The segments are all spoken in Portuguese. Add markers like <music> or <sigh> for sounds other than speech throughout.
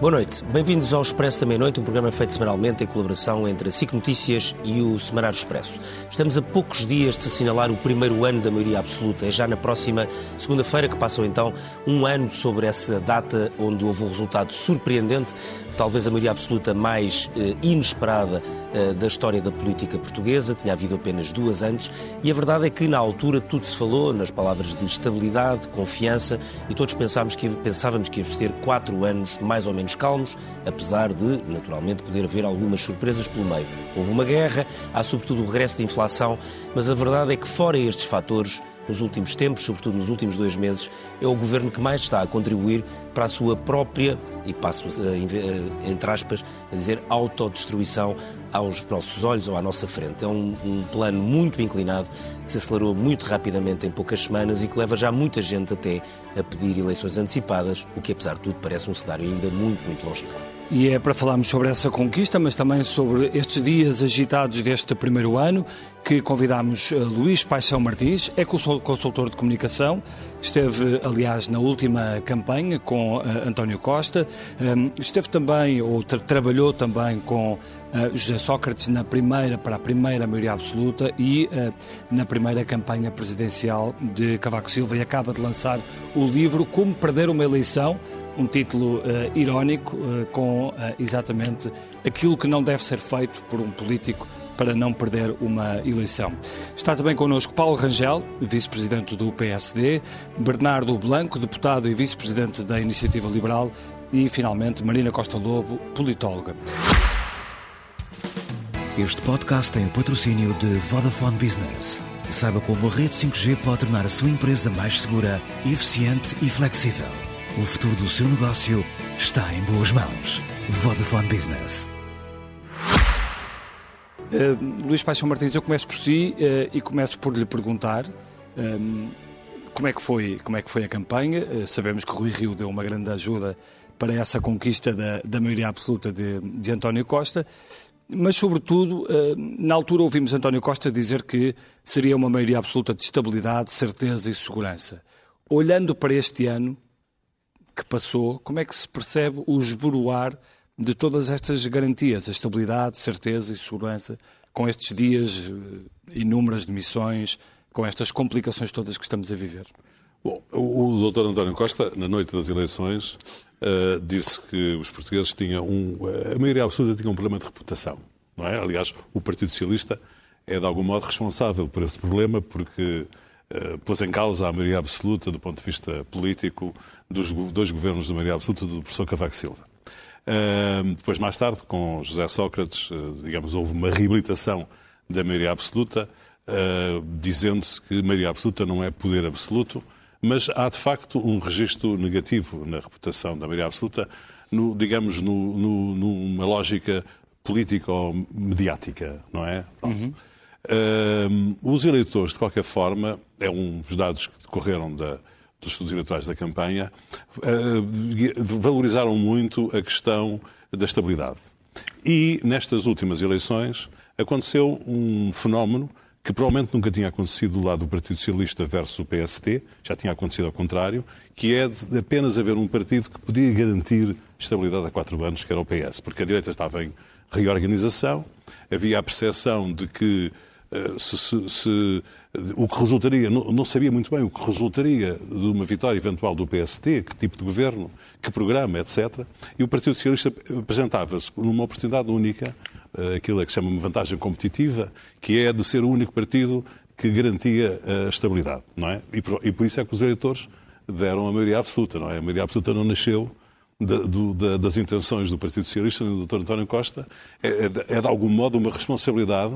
Boa noite. Bem-vindos ao Expresso da Meia-Noite, um programa feito semanalmente em colaboração entre a SIC Notícias e o Semanário Expresso. Estamos a poucos dias de assinalar o primeiro ano da maioria absoluta. É já na próxima segunda-feira que passam então um ano sobre essa data onde houve um resultado surpreendente talvez a maioria absoluta mais eh, inesperada eh, da história da política portuguesa, tinha havido apenas duas antes, e a verdade é que na altura tudo se falou nas palavras de estabilidade, confiança, e todos pensávamos que, pensávamos que íamos ter quatro anos mais ou menos calmos, apesar de, naturalmente, poder haver algumas surpresas pelo meio. Houve uma guerra, há sobretudo o regresso da inflação, mas a verdade é que, fora estes fatores, nos últimos tempos, sobretudo nos últimos dois meses, é o governo que mais está a contribuir para a sua própria, e passo entre aspas a dizer, autodestruição aos nossos olhos ou à nossa frente. É um, um, plano muito inclinado que se acelerou muito rapidamente em poucas semanas e que leva já muita gente até a pedir eleições antecipadas, o que apesar de tudo parece um cenário ainda muito, muito longínquo. E é para falarmos sobre essa conquista, mas também sobre estes dias agitados deste primeiro ano, que convidamos eh, Luís Paixão Martins, é consultor de comunicação, esteve, aliás, na última campanha com uh, António Costa, um, esteve também, ou tra trabalhou também com uh, José Sócrates na primeira, para a primeira maioria absoluta e uh, na primeira campanha presidencial de Cavaco Silva e acaba de lançar o livro Como Perder uma Eleição, um título uh, irónico uh, com uh, exatamente aquilo que não deve ser feito por um político para não perder uma eleição. Está também connosco Paulo Rangel, vice-presidente do PSD, Bernardo Blanco, deputado e vice-presidente da Iniciativa Liberal e, finalmente, Marina Costa Lobo, politóloga. Este podcast tem o patrocínio de Vodafone Business. Saiba como a rede 5G pode tornar a sua empresa mais segura, eficiente e flexível. O futuro do seu negócio está em boas mãos. Vodafone Business. Uh, Luís Paixão Martins, eu começo por si uh, e começo por lhe perguntar um, como, é que foi, como é que foi a campanha. Uh, sabemos que Rui Rio deu uma grande ajuda para essa conquista da, da maioria absoluta de, de António Costa, mas, sobretudo, na altura ouvimos António Costa dizer que seria uma maioria absoluta de estabilidade, certeza e segurança. Olhando para este ano, que passou, como é que se percebe o esboroar de todas estas garantias, a estabilidade, certeza e segurança, com estes dias eh, inúmeras de missões, com estas complicações todas que estamos a viver? Bom, o Dr. António Costa, na noite das eleições, uh, disse que os portugueses tinham um. A maioria absoluta tinha um problema de reputação. Não é? Aliás, o Partido Socialista é de algum modo responsável por esse problema, porque pôs em causa a maioria absoluta, do ponto de vista político, dos dois governos da maioria absoluta do professor Cavaco Silva. Uh, depois, mais tarde, com José Sócrates, uh, digamos, houve uma reabilitação da maioria absoluta, dizendo-se que maioria absoluta não é poder absoluto, mas há, de facto, um registro negativo na reputação da maioria absoluta, no, digamos, no, no, numa lógica política ou mediática, não é? Uhum. os eleitores, de qualquer forma, é um dos dados que decorreram da, dos estudos eleitorais da campanha, eh, valorizaram muito a questão da estabilidade. E nestas últimas eleições aconteceu um fenómeno que provavelmente nunca tinha acontecido do lado do Partido Socialista versus o PST, já tinha acontecido ao contrário, que é de apenas haver um partido que podia garantir estabilidade a quatro anos, que era o PS, porque a direita estava em reorganização, havia a percepção de que se, se, se o que resultaria, não, não, sabia muito bem o que resultaria de uma vitória eventual do PST, que tipo de governo, que programa, etc. E o Partido Socialista apresentava-se numa oportunidade única, eh, aquilo é que se chama uma vantagem competitiva, que é de ser o único partido que garantia a estabilidade, não é? E por, e por isso é que os eleitores deram a maioria absoluta, não é? A maioria absoluta não nasceu do, da, das intenções do Partido Socialista do Dr. António Costa, é, é, é de algum modo uma responsabilidade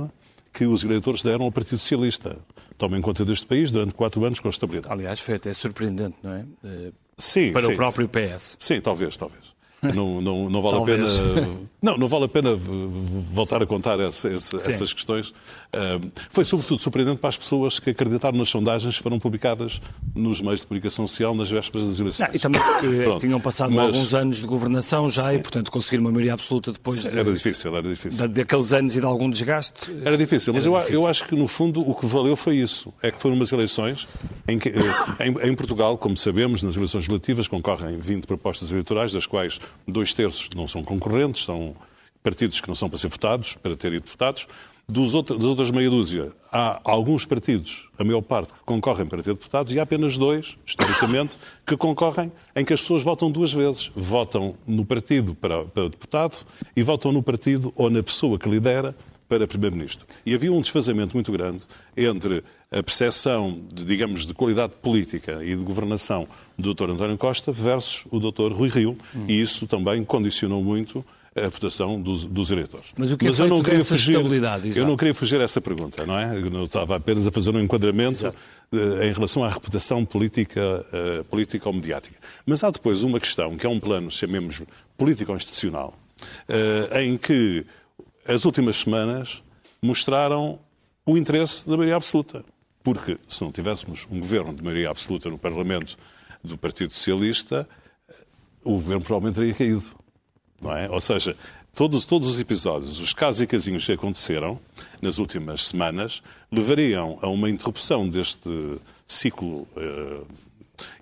que os eleitores deram ao Partido Socialista. Tomem conta deste país durante quatro anos com estabilidade. Aliás, foi até surpreendente, não é? Eh, sim, Para sim, o próprio PS. Sim, talvez, talvez. Não, não, não vale a pena. <laughs> Não, não vale a pena voltar a contar essa, essa, essas questões. Uh, foi sobretudo surpreendente para as pessoas que acreditaram nas sondagens que foram publicadas nos meios de comunicação social nas vésperas das eleições. Não, e também porque <coughs> Pronto, tinham passado mas... alguns anos de governação já sim. e, portanto, conseguir uma maioria absoluta depois de, Era difícil, era difícil. Daqueles anos e de algum desgaste. Era difícil, mas eu, difícil. eu acho que, no fundo, o que valeu foi isso. É que foram umas eleições em eh, em, em Portugal, como sabemos, nas eleições relativas concorrem 20 propostas eleitorais, das quais dois terços não são concorrentes, são partidos que não são para ser votados, para terem deputados. Dos outros, das outras meia dúzia, há alguns partidos, a maior parte, que concorrem para ter deputados e há apenas dois, historicamente, que concorrem em que as pessoas votam duas vezes. Votam no partido para, para deputado e votam no partido ou na pessoa que lidera para Primeiro-Ministro. E havia um desfazamento muito grande entre a percepção, de, digamos, de qualidade política e de governação do Dr. António Costa versus o Dr. Rui Rio, hum. e isso também condicionou muito a votação dos, dos eleitores. Mas o que é Mas eu não queria fugir, estabilidade? Eu não queria fugir a essa pergunta, não é? Eu estava apenas a fazer um enquadramento uh, em relação à reputação política, uh, política ou mediática. Mas há depois uma questão, que é um plano, chamemos político-institucional, uh, em que as últimas semanas mostraram o interesse da maioria absoluta. Porque se não tivéssemos um governo de maioria absoluta no Parlamento do Partido Socialista, o governo provavelmente teria caído não é? Ou seja, todos, todos os episódios, os casos e casinhos que aconteceram nas últimas semanas, levariam a uma interrupção deste ciclo uh,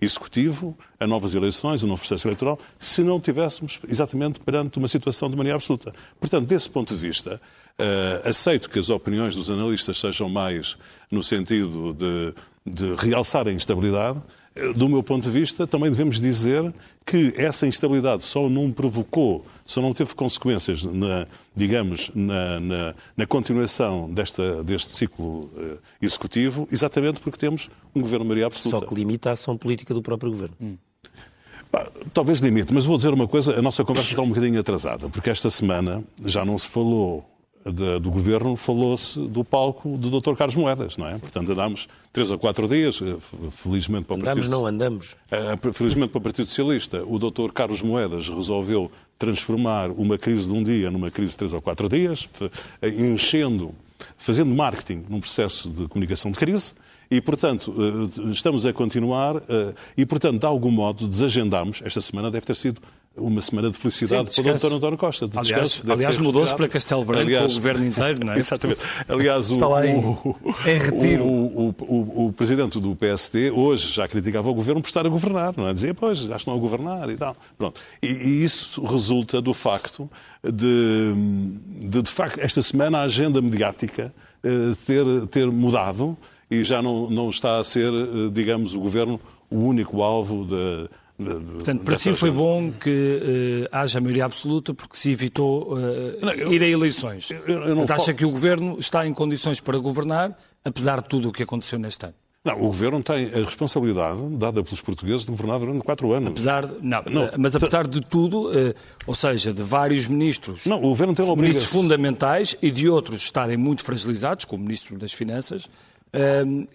executivo, a novas eleições, a um novo processo eleitoral, se não tivéssemos exatamente perante uma situação de maneira absoluta. Portanto, desse ponto de vista, uh, aceito que as opiniões dos analistas sejam mais no sentido de, de realçar a instabilidade, do meu ponto de vista, também devemos dizer que essa instabilidade só não provocou, só não teve consequências, na, digamos, na, na, na continuação desta, deste ciclo uh, executivo, exatamente porque temos um governo maioria absoluta. Só que limita a ação política do próprio governo. Hum. talvez limite, mas vou dizer uma coisa, a nossa conversa está um bocadinho atrasada, porque esta semana já não se falou de, do governo falou-se do palco do Dr. Carlos Moedas, não é? Portanto, andámos três ou quatro dias, eh, felizmente para o andamos, Partido... não andamos. Eh, felizmente para o Partido Socialista, o Dr. Carlos Moedas resolveu transformar uma crise de um dia numa crise de três ou quatro dias, eh, enchendo, fazendo marketing num processo de comunicação de crise, e, portanto, estamos a continuar e, portanto, de algum modo, desagendamos, esta semana deve ter sido uma semana de felicidade Sim, para o Dr. António Costa. De aliás, aliás mudou-se para Castelo Branco aliás, o governo inteiro, não é? <laughs> Exatamente. Aliás, o, o, <laughs> em retiro. O, o, o, presidente do PSD hoje já criticava o governo por estar a governar, não é? Dizia, pois, já estão a governar e tal. Pronto. E, e isso resulta do facto de, de, de facto, esta semana a agenda mediática eh, ter, ter mudado e já não, não está a ser, eh, digamos, o governo o único alvo de Portanto, para si foi bom que uh, haja maioria absoluta porque se evitou uh, não, eu, ir a eleições. Eu, eu não acha que o Governo está em condições para governar, apesar de tudo o que aconteceu neste ano? Não, o Governo tem a responsabilidade dada pelos portugueses de governar durante quatro anos. Apesar, não, não mas apesar de tudo, ou seja, de vários ministros, não, o Governo tem ministros fundamentais e de outros estarem muito fragilizados, como o Ministro das Finanças,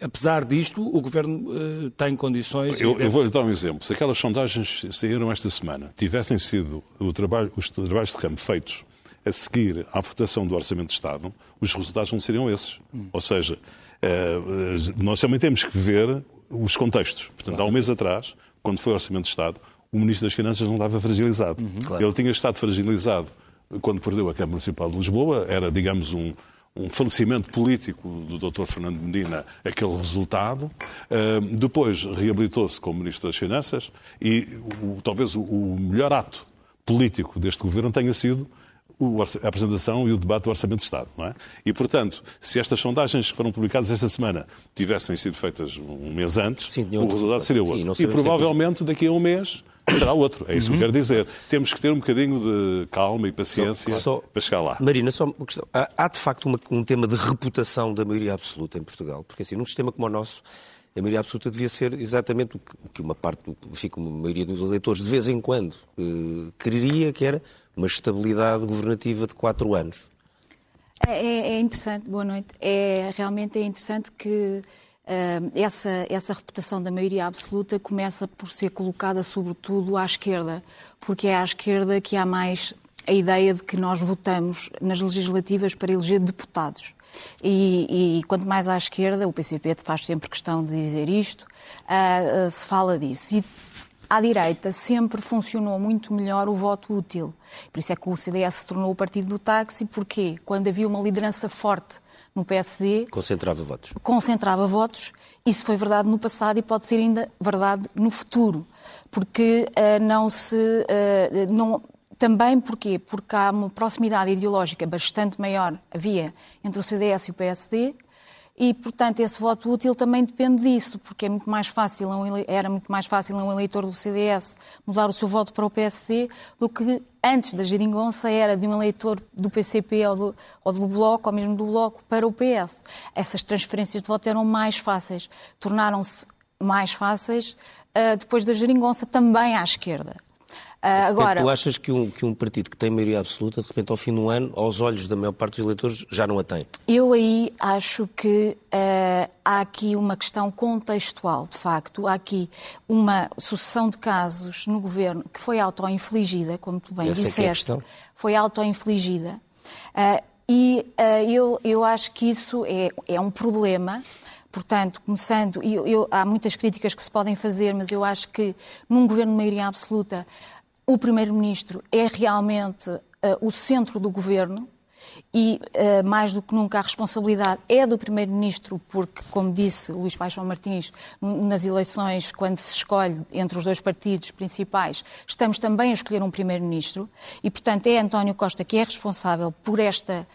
Apesar disto, o Governo uh, tem condições. Eu, eu vou-lhe dar um exemplo. Se aquelas sondagens saíram esta semana tivessem sido trabalho, os trabalhos de campo feitos a seguir à votação do Orçamento de Estado, os resultados não seriam esses. Hum. Ou seja, uh, nós também temos que ver os contextos. Portanto, claro. há um mês atrás, quando foi o Orçamento de Estado, o Ministro das Finanças não estava fragilizado. Uhum, claro. Ele tinha estado fragilizado quando perdeu a Câmara Municipal de Lisboa, era, digamos, um um falecimento político do Dr. Fernando Medina aquele resultado. Depois reabilitou-se como Ministro das Finanças e o, talvez o, melhor ato político deste governo tenha sido a apresentação e o debate do Orçamento de Estado. Não é? E, portanto, se estas sondagens que foram publicadas esta semana tivessem sido feitas um mês antes, Sim, o resultado seria outro. Sim, e provavelmente daqui a um mês será outro. É isso uhum. que eu quero dizer. Temos que ter um bocadinho de calma e paciência só, só, para chegar lá. Marina, só uma questão. Há, há de facto uma, um tema de reputação da maioria absoluta em Portugal. Porque assim, num sistema como o nosso, a maioria absoluta devia ser exatamente o que, uma parte, enfim, como a maioria dos eleitores, de vez em quando, eh, quereria, que era uma estabilidade governativa de quatro anos. É, é, é interessante, boa noite. É, realmente é interessante que essa, essa reputação da maioria absoluta começa por ser colocada sobretudo à esquerda, porque é à esquerda que há mais a ideia de que nós votamos nas legislativas para eleger deputados. E, e, quanto mais à esquerda, o PCP faz sempre questão de dizer isto, uh, uh, se fala disso. E à direita sempre funcionou muito melhor o voto útil. Por isso é que o CDS se tornou o partido do táxi, porque quando havia uma liderança forte no PSD. Concentrava votos. Concentrava votos. Isso foi verdade no passado e pode ser ainda verdade no futuro. Porque uh, não se. Uh, não, também porquê? Porque há uma proximidade ideológica bastante maior, havia, entre o CDS e o PSD, e, portanto, esse voto útil também depende disso, porque é muito mais fácil, era muito mais fácil a um eleitor do CDS mudar o seu voto para o PSD do que antes da geringonça era de um eleitor do PCP ou do, ou do Bloco, ou mesmo do Bloco, para o PS. Essas transferências de voto eram mais fáceis, tornaram-se mais fáceis uh, depois da geringonça também à esquerda. Uh, agora... Tu achas que um, que um partido que tem maioria absoluta, de repente, ao fim do ano, aos olhos da maior parte dos eleitores, já não a tem? Eu aí acho que uh, há aqui uma questão contextual, de facto. Há aqui uma sucessão de casos no governo que foi auto-infligida, como tu bem Essa disseste. É, é foi auto-infligida. Uh, e eu, eu acho que isso é, é um problema. Portanto, começando, eu, eu, há muitas críticas que se podem fazer, mas eu acho que num governo de maioria absoluta o Primeiro-Ministro é realmente uh, o centro do governo e, uh, mais do que nunca, a responsabilidade é do Primeiro-Ministro, porque, como disse Luís Paixão Martins, nas eleições, quando se escolhe entre os dois partidos principais, estamos também a escolher um Primeiro-Ministro e, portanto, é António Costa que é responsável por esta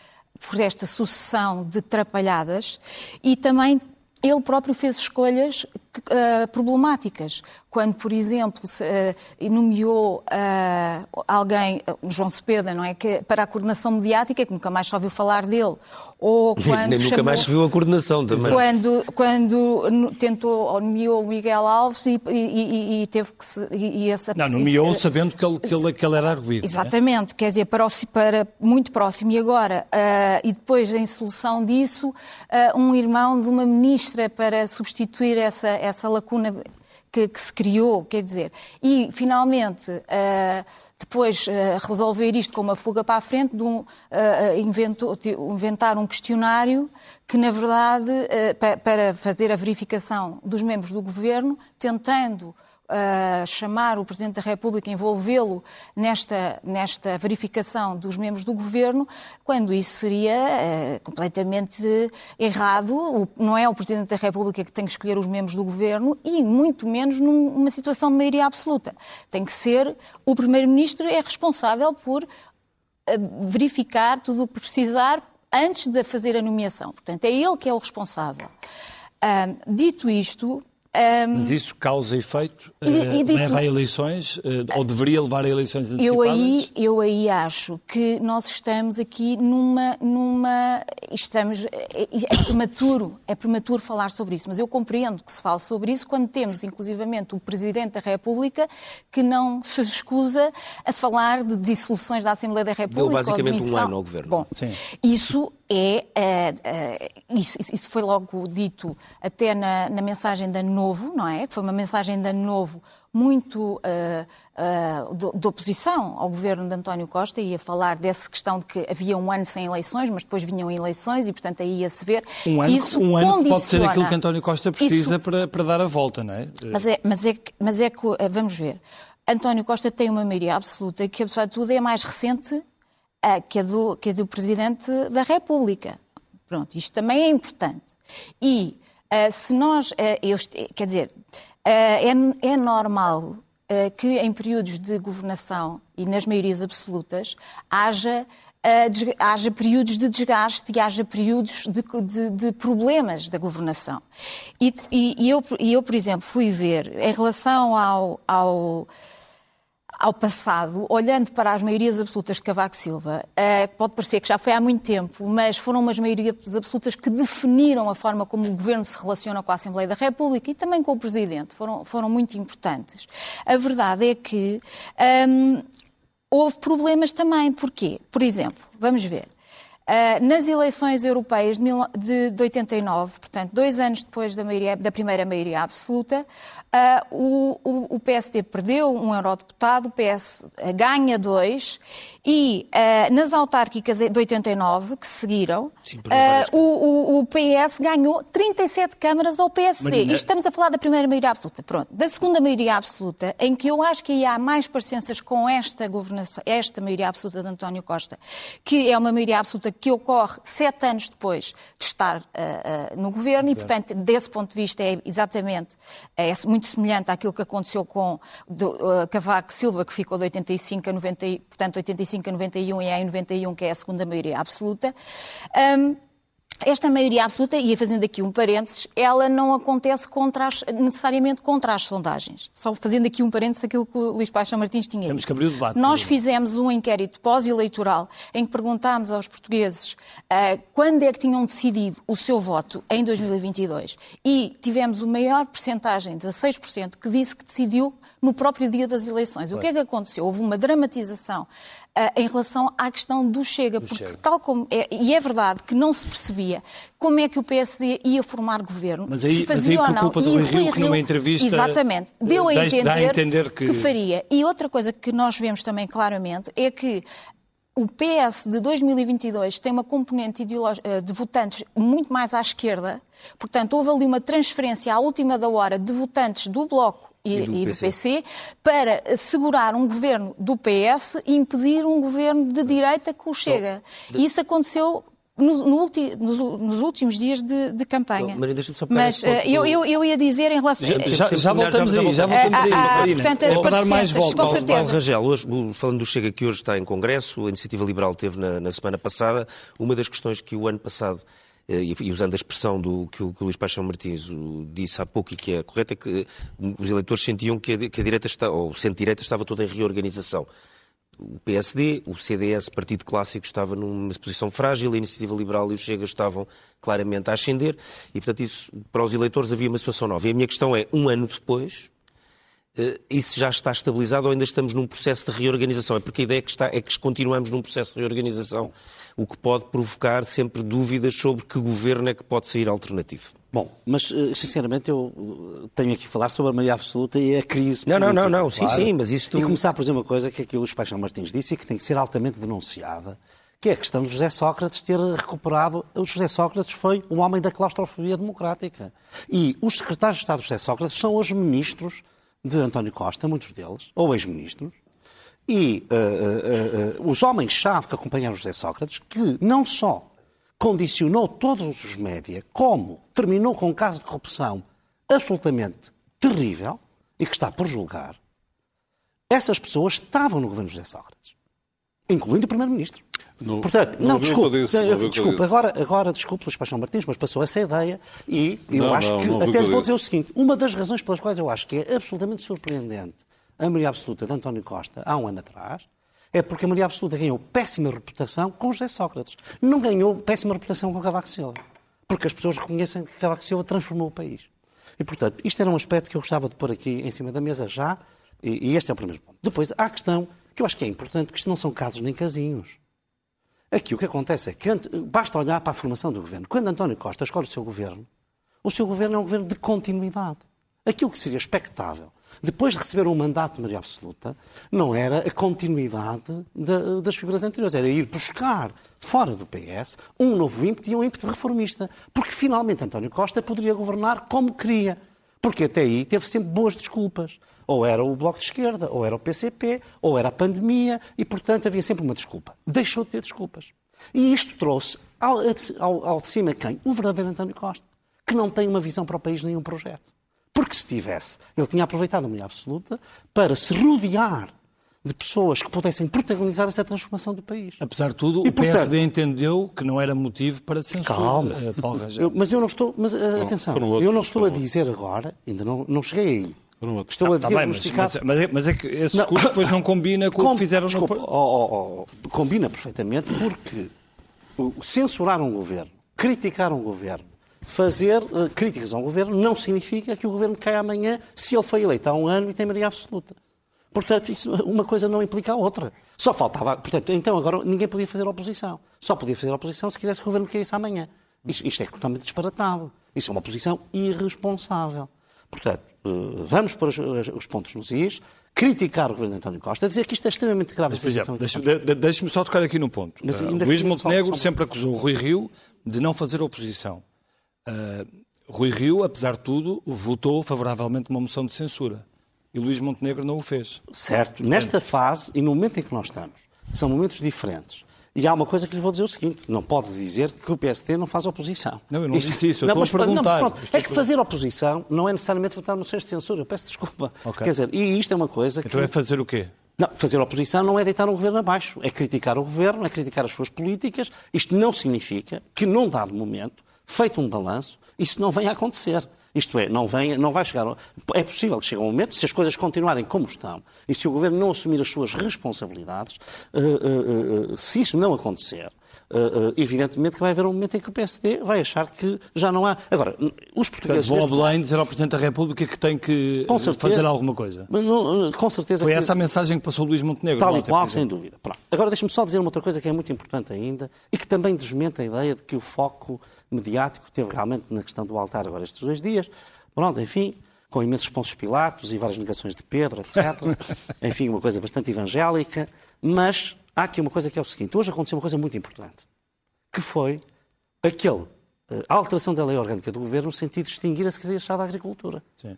por esta sucessão de trapalhadas e também ele próprio fez escolhas uh, problemáticas. Quando, por exemplo, se, uh, nomeou uh, alguém, João Cepeda, não é? Que, para a coordenação mediática, que nunca mais se ouviu falar dele. Ou <laughs> quando Nem, chamou, nunca mais se viu a coordenação também. Quando, quando tentou, ou nomeou o Miguel Alves e, e, e, e teve que se. E, essa, não, nomeou sabendo que ele, que ele, que ele era arguído. É? Exatamente, é? quer dizer, para, para muito próximo. E agora, e depois, em solução disso, um irmão de uma ministra para substituir essa essa lacuna que, que, se criou, quer dizer. E, finalmente, uh, depois uh, resolver isto com uma fuga para a frente, de um, uh, inventou, inventar um questionário que, na verdade, para fazer a verificação dos membros do governo, tentando uh, chamar o Presidente da República, envolvê-lo nesta, nesta verificação dos membros do governo, quando isso seria uh, completamente errado. O, não é o Presidente da República que tem que escolher os membros do governo e muito menos numa situação de maioria absoluta. Tem que ser o Primeiro-Ministro é responsável por uh, verificar tudo o que precisar antes de fazer a nomeação. Portanto, é ele que é o responsável. Dito isto, um, Mas isso causa efeito? E, e uh, leva a eleições? Uh, ou deveria levar a eleições antecipadas? Eu aí, eu aí acho que nós estamos aqui numa... numa estamos, é, é, prematuro, é prematuro falar sobre isso, mas eu compreendo que se fale sobre isso quando temos, inclusivamente, o Presidente da República que não se escusa a falar de dissoluções da Assembleia da República. Deu basicamente um ano ao Governo. Bom, Sim. isso é... Uh, isso, isso foi logo dito até na, na mensagem da Novo, não é? Que foi uma mensagem de Ano Novo muito uh, uh, de, de, oposição ao governo de António Costa, ia falar dessa questão de que havia um ano sem eleições, mas depois vinham eleições e, portanto, aí ia-se ver. Um ano, isso um ano pode ser aquilo que António Costa precisa isso... para, para dar a volta, não é? Mas é, mas é, que, mas é que, uh, vamos ver, António Costa tem uma maioria absoluta que, apesar de tudo, é mais recente uh, que, a do, que a do Presidente da República. Pronto, isto também é importante. E Uh, se nós, uh, eu, quer dizer, uh, é, é, normal que em períodos de governação e nas maiorias absolutas haja, haja períodos de desgaste e haja períodos de, de, de problemas da governação. E, e, e, eu, e eu, por exemplo, fui ver, em relação ao, ao ao passado, olhando para as maiorias absolutas de Cavaco Silva, uh, pode parecer que já foi há muito tempo, mas foram umas maiorias absolutas que definiram a forma como o governo se relaciona com a Assembleia da República e também com o Presidente. Foram, foram muito importantes. A verdade é que um, houve problemas também. Porquê? Por exemplo, vamos ver. Uh, nas eleições europeias de, de, 89, portanto, dois anos depois da, maioria, da primeira maioria absoluta, uh, o, PSD perdeu um eurodeputado, o PS ganha dois E uh, nas autárquicas de 89, que seguiram, Sim, uh, o, o, o, PS ganhou 37 câmaras ao PSD. Marina... Isto estamos a falar da primeira maioria absoluta. Pronto. Da segunda maioria absoluta, em que eu acho que aí há mais parecenças com esta governação, esta maioria absoluta de António Costa, que é uma maioria absoluta que ocorre sete anos depois de estar uh, no governo e, portanto, desse ponto de vista é exatamente é muito semelhante àquilo que aconteceu com do, Cavaco Silva, que ficou de 85 a 90, portanto, 85 95 a 91 e é em 91 que é a segunda maioria absoluta. Um, esta maioria absoluta, e fazendo aqui um parênteses, ela não acontece contra as, necessariamente contra as sondagens. Só fazendo aqui um parênteses aquilo que o Luís Paixão Martins tinha Temos que abrir o debate. Nós fizemos um inquérito pós-eleitoral em que perguntámos aos portugueses uh, quando é que tinham decidido o seu voto em 2022 e tivemos o maior percentagem, 16%, que disse que decidiu no próprio dia das eleições. O que é que aconteceu? Houve uma dramatização em relação à questão do Chega, do porque Chega. tal como é, e é verdade que não se percebia como é que o PSD ia formar governo, mas aí, se fazia mas aí, por culpa ou não. do Rio, que numa entrevista exatamente deu a entender, a entender que... que faria. E outra coisa que nós vemos também claramente é que o PS de 2022 tem uma componente eh, de votantes muito mais à esquerda, portanto, houve ali uma transferência à última da hora de votantes do Bloco e, e, do, e PC. do, PC. para segurar um governo do PS e impedir um governo de direita que o chega. E isso aconteceu no, no ulti, nos, nos, últimos dias de, de campanha. Maria, deixa-me só Mas uh, eu, eu, eu, ia dizer em relação... Já, já, já voltamos aí, já voltamos aí. Ah, portanto, as dar mais volta. com certeza. Paulo Rangel, hoje, falando do Chega que hoje está em Congresso, a Iniciativa Liberal teve na, na semana passada, uma das questões que o ano passado e usando a expressão do que o, que o Luís Paixão Martins disse há pouco e que é correta, é que os eleitores sentiam que a, que a direita está, ou o centro-direita estava toda em reorganização. O PSD, o CDS, Partido Clássico, estava numa posição frágil, a Iniciativa Liberal e o Chega estavam claramente a ascender e, portanto, isso, para os eleitores havia uma situação nova. E a minha questão é, um ano depois, eh, isso já está estabilizado ou ainda estamos num processo de reorganização? É porque a ideia é que, está, é que continuamos num processo de reorganização o que pode provocar sempre dúvidas sobre que governo é que pode sair alternativo. Bom, mas eh, sinceramente eu eh, tenho aqui a falar sobre a maioria absoluta e a crise. Não, não, não, não, sim, sim, mas isso. Tu... E começar por dizer uma coisa que aquilo os Paixão Martins disse e que tem que ser altamente denunciada, que é a questão de José Sócrates ter recuperado. O José Sócrates foi um homem da claustrofobia democrática. E os secretários de Estado de José Sócrates são hoje ministros de António Costa, muitos deles, ou ex-ministros, e uh, uh, uh, os homens-chave que acompanharam José Sócrates, que não só condicionou todos os média, como terminou com um caso de corrupção absolutamente terrível e que está por julgar, essas pessoas estavam no governo de José Sócrates, incluindo o Primeiro-Ministro. Portanto, não, não desculpe, desculpe agora, agora desculpe Luís Paixão Martins, mas passou essa ideia e eu não, acho não, que, não até vou dizer o seguinte, uma das razões pelas quais eu acho que é absolutamente surpreendente a maioria absoluta de António Costa há um ano atrás, é porque a maioria absoluta ganhou péssima reputação com José Sócrates. Não ganhou péssima reputação com Cavaco Silva. Porque as pessoas reconhecem que Cavaco Silva transformou o país. E, portanto, isto era um aspecto que eu gostava de pôr aqui em cima da mesa já, e, e este é o primeiro ponto. Depois, há a questão que eu acho que é importante, que isto não são casos nem casinhos. Aqui o que acontece é que basta olhar para a formação do governo. Quando António Costa escolhe o seu governo, o seu governo é um governo de continuidade. Aquilo que seria expectável depois de receber um mandato de maioria absoluta, não era a continuidade de, das figuras anteriores, era ir buscar fora do PS um novo ímpeto e um ímpeto reformista. Porque finalmente António Costa poderia governar como queria. Porque até aí teve sempre boas desculpas. Ou era o Bloco de Esquerda, ou era o PCP, ou era a pandemia, e portanto havia sempre uma desculpa. Deixou de ter desculpas. E isto trouxe ao, ao, ao de cima quem? O verdadeiro António Costa, que não tem uma visão para o país nem um projeto. Porque se tivesse, ele tinha aproveitado a maioria absoluta para se rodear de pessoas que pudessem protagonizar essa transformação do país. Apesar de tudo, e, o portanto, PSD entendeu que não era motivo para censura. Calma. Uh, Paulo Rangel. Eu, mas eu não estou. Mas uh, atenção, outros, eu não estou a dizer agora, ainda não, não cheguei aí. Estou a tá diagnosticar... Bem, mas, mas, é, mas, é, que esse discurso não, depois não combina com, com o que fizeram desculpa, no... Oh, oh, oh, combina perfeitamente porque censurar um governo, criticar um governo, fazer uh, críticas ao governo não significa que o governo caia amanhã se ele foi eleito há um ano e tem maioria absoluta. Portanto, isso, uma coisa não implica a outra. Só faltava. Portanto, então agora ninguém podia fazer oposição. Só podia fazer oposição se quisesse que o governo caísse amanhã. Isto, isto é totalmente disparatado. Isso é uma posição irresponsável. Portanto, vamos pôr os, os pontos nos is. criticar o governo de António Costa, dizer que isto é extremamente grave. Deixe-me deixe só tocar aqui num ponto. Mas Uh, Luís só- Montenegro só- sempre acusou Rui Rio de não fazer oposição. Uh, Rui Rio, apesar de tudo, votou favoravelmente uma moção de censura. E Luís Montenegro não o fez. Certo. Nesta fase e no momento em que nós estamos, são momentos diferentes. E há uma coisa que lhe vou dizer o seguinte: não pode dizer que o PSD não faz oposição. Não, eu não disse isso, eu estou a mas, não, mas perguntar. pronto, Estou é que a- fazer oposição não é necessariamente votar moções de censura. Eu peço desculpa. Ok. Quer dizer, e isto é uma coisa que. Então é fazer o quê? Não, fazer oposição não é deitar um governo abaixo, é criticar o governo, é criticar as suas políticas. Isto não significa que, num dado momento, feito um balanço, isso não venha a acontecer. Isto é, não, venha, não vai chegar. É possível que chegue um momento, se as coisas continuarem como estão e se o governo não assumir as suas responsabilidades, eh, eh, eh, se isso não acontecer, evidentemente que vai haver um momento em que o PSD vai achar que já não há. Agora, os Portanto, portugueses. vão ao neste- Belém dizer ao Presidente da República que tem que uh, certeza. fazer alguma coisa. Não, com certeza Foi que- essa a mensagem que passou Luís Montenegro. Tal e ontem, qual, sem dúvida. Pronto. Agora deixe-me só dizer uma outra coisa que é muito importante ainda e que também desmente a ideia de que o foco mediático teve realmente na questão do altar agora estes dois dias. Pronto, enfim, com imensos pontos pilatos e várias negações de Pedro, etc. <laughs> enfim, uma coisa bastante evangélica. Mas há aqui uma coisa que é o seguinte. Hoje aconteceu uma coisa muito importante, que foi aquele, eh, a alteração da lei orgânica do Governo no sentido de extinguir a Secretaria de Estado da Agricultura. Sim.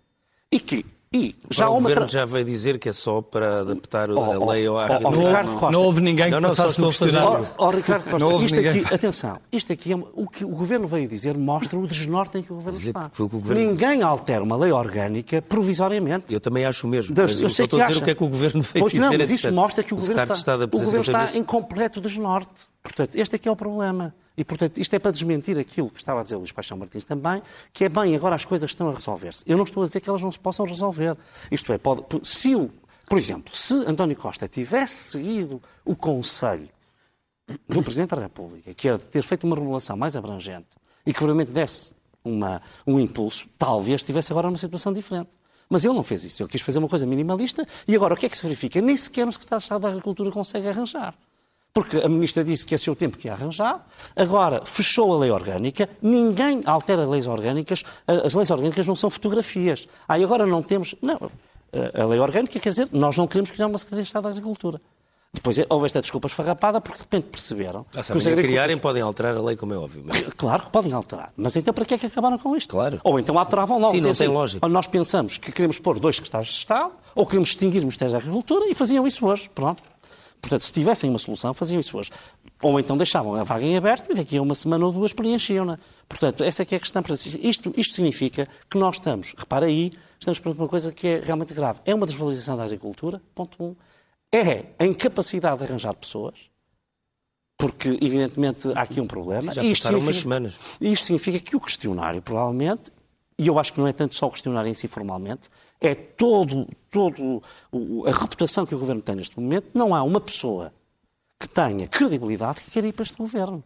E que e já o uma... Governo tra- já veio dizer que é só para adaptar Oh, a oh, lei ao oh, à oh, Ricardo Costa. Não houve ninguém que Não, passasse no questionário. Ó, ó, Ricardo Costa, Não houve isto ninguém. aqui, atenção, isto aqui é o que o Governo veio dizer mostra o desnorte em que o Governo Dizer, está. o que o Governo- Ninguém altera uma lei orgânica provisoriamente. Eu também acho o mesmo. Das- eu só sei estou que a dizer acha. o que é que o Governo veio Pois dizer. não, mas isso entretanto. mostra que o O Governo, está, o governo está em completo desnorte. Portanto, este aqui é o problema. E, portanto, isto é para desmentir aquilo que estava a dizer o Luís Paixão Martins também, que é bem, agora as coisas estão a resolver-se. Eu não estou a dizer que elas não se possam resolver. Isto é, pode, se o, por exemplo, se António Costa tivesse seguido o conselho do Presidente da República, que era de ter feito uma regulação mais abrangente e que realmente desse uma, um impulso, talvez estivesse agora numa situação diferente. Mas ele não fez isso. Ele quis fazer uma coisa minimalista e agora o que é que se verifica? Nem sequer o Secretário de Estado da Agricultura consegue arranjar. Porque a Ministra disse que é seu tempo que ia arranjar, agora fechou a lei orgânica, ninguém altera leis orgânicas, as leis orgânicas não são fotografias. Ah, e agora não temos. Não, a lei orgânica quer dizer, nós não queremos criar uma Secretaria de Estado da Agricultura. Depois é, houve esta desculpa esfarrapada porque de repente perceberam. Ah, que os agricultores- criarem, podem alterar a lei, como é óbvio. Mas... <laughs> Claro que podem alterar. Mas então para que é que acabaram com isto? Claro. Ou então alteravam logo. Sim, não tem assim, lógica. "Olha, Nós pensamos que queremos pôr dois secretários de Estado, ou queremos extinguir o Ministério da Agricultura, e faziam isso hoje. Pronto. Portanto, se tivessem uma solução, faziam isso hoje. Ou então deixavam a vaga em aberto e daqui a uma semana ou duas preenchiam-na. Portanto, essa é que é a questão. Portanto, isto, isto significa que nós estamos, repara aí, estamos perante uma coisa que é realmente grave. É uma desvalorização da agricultura, ponto um. É a incapacidade de arranjar pessoas, porque, evidentemente, há aqui um problema. Já passaram umas significa- semanas. e isto significa que o questionário, provavelmente, e eu acho que não é tanto só o questionário em si formalmente, é todo, todo a reputação que o Governo tem neste momento. Não há uma pessoa que tenha credibilidade que queira ir para este Governo.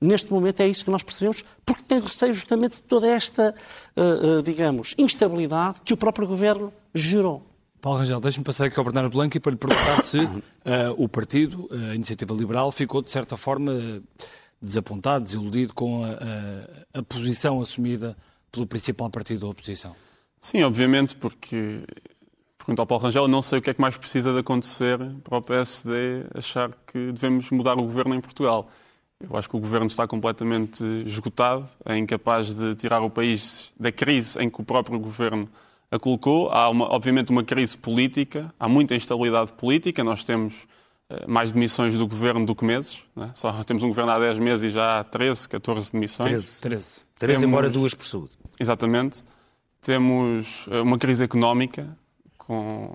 Neste momento é isso que nós percebemos, porque tem receio justamente de toda esta, ah, ah, digamos, instabilidade que o próprio Governo gerou. Paulo Rangel, deixe-me passar aqui ao Bernardo Blanco e para lhe perguntar se <coughs> eh, o partido, a Iniciativa Liberal, ficou de certa forma eh, desapontado, desiludido com a, a- a posição assumida pelo principal partido da oposição. Sim, obviamente, porque, pergunto ao Paulo Rangel, não sei o que é que mais precisa de acontecer para o PSD achar que devemos mudar o governo em Portugal. Eu acho que o governo está completamente esgotado, é incapaz de tirar o país da crise em que o próprio governo a colocou. Há, uma, obviamente, uma crise política, há muita instabilidade política. Nós temos mais demissões do governo do que meses. Não é? Só temos um governo há 10 meses e já há 13, 14 demissões. 13. 13. Três, Temos- embora duas por saúde. Exatamente. Temos eh, uma crise económica com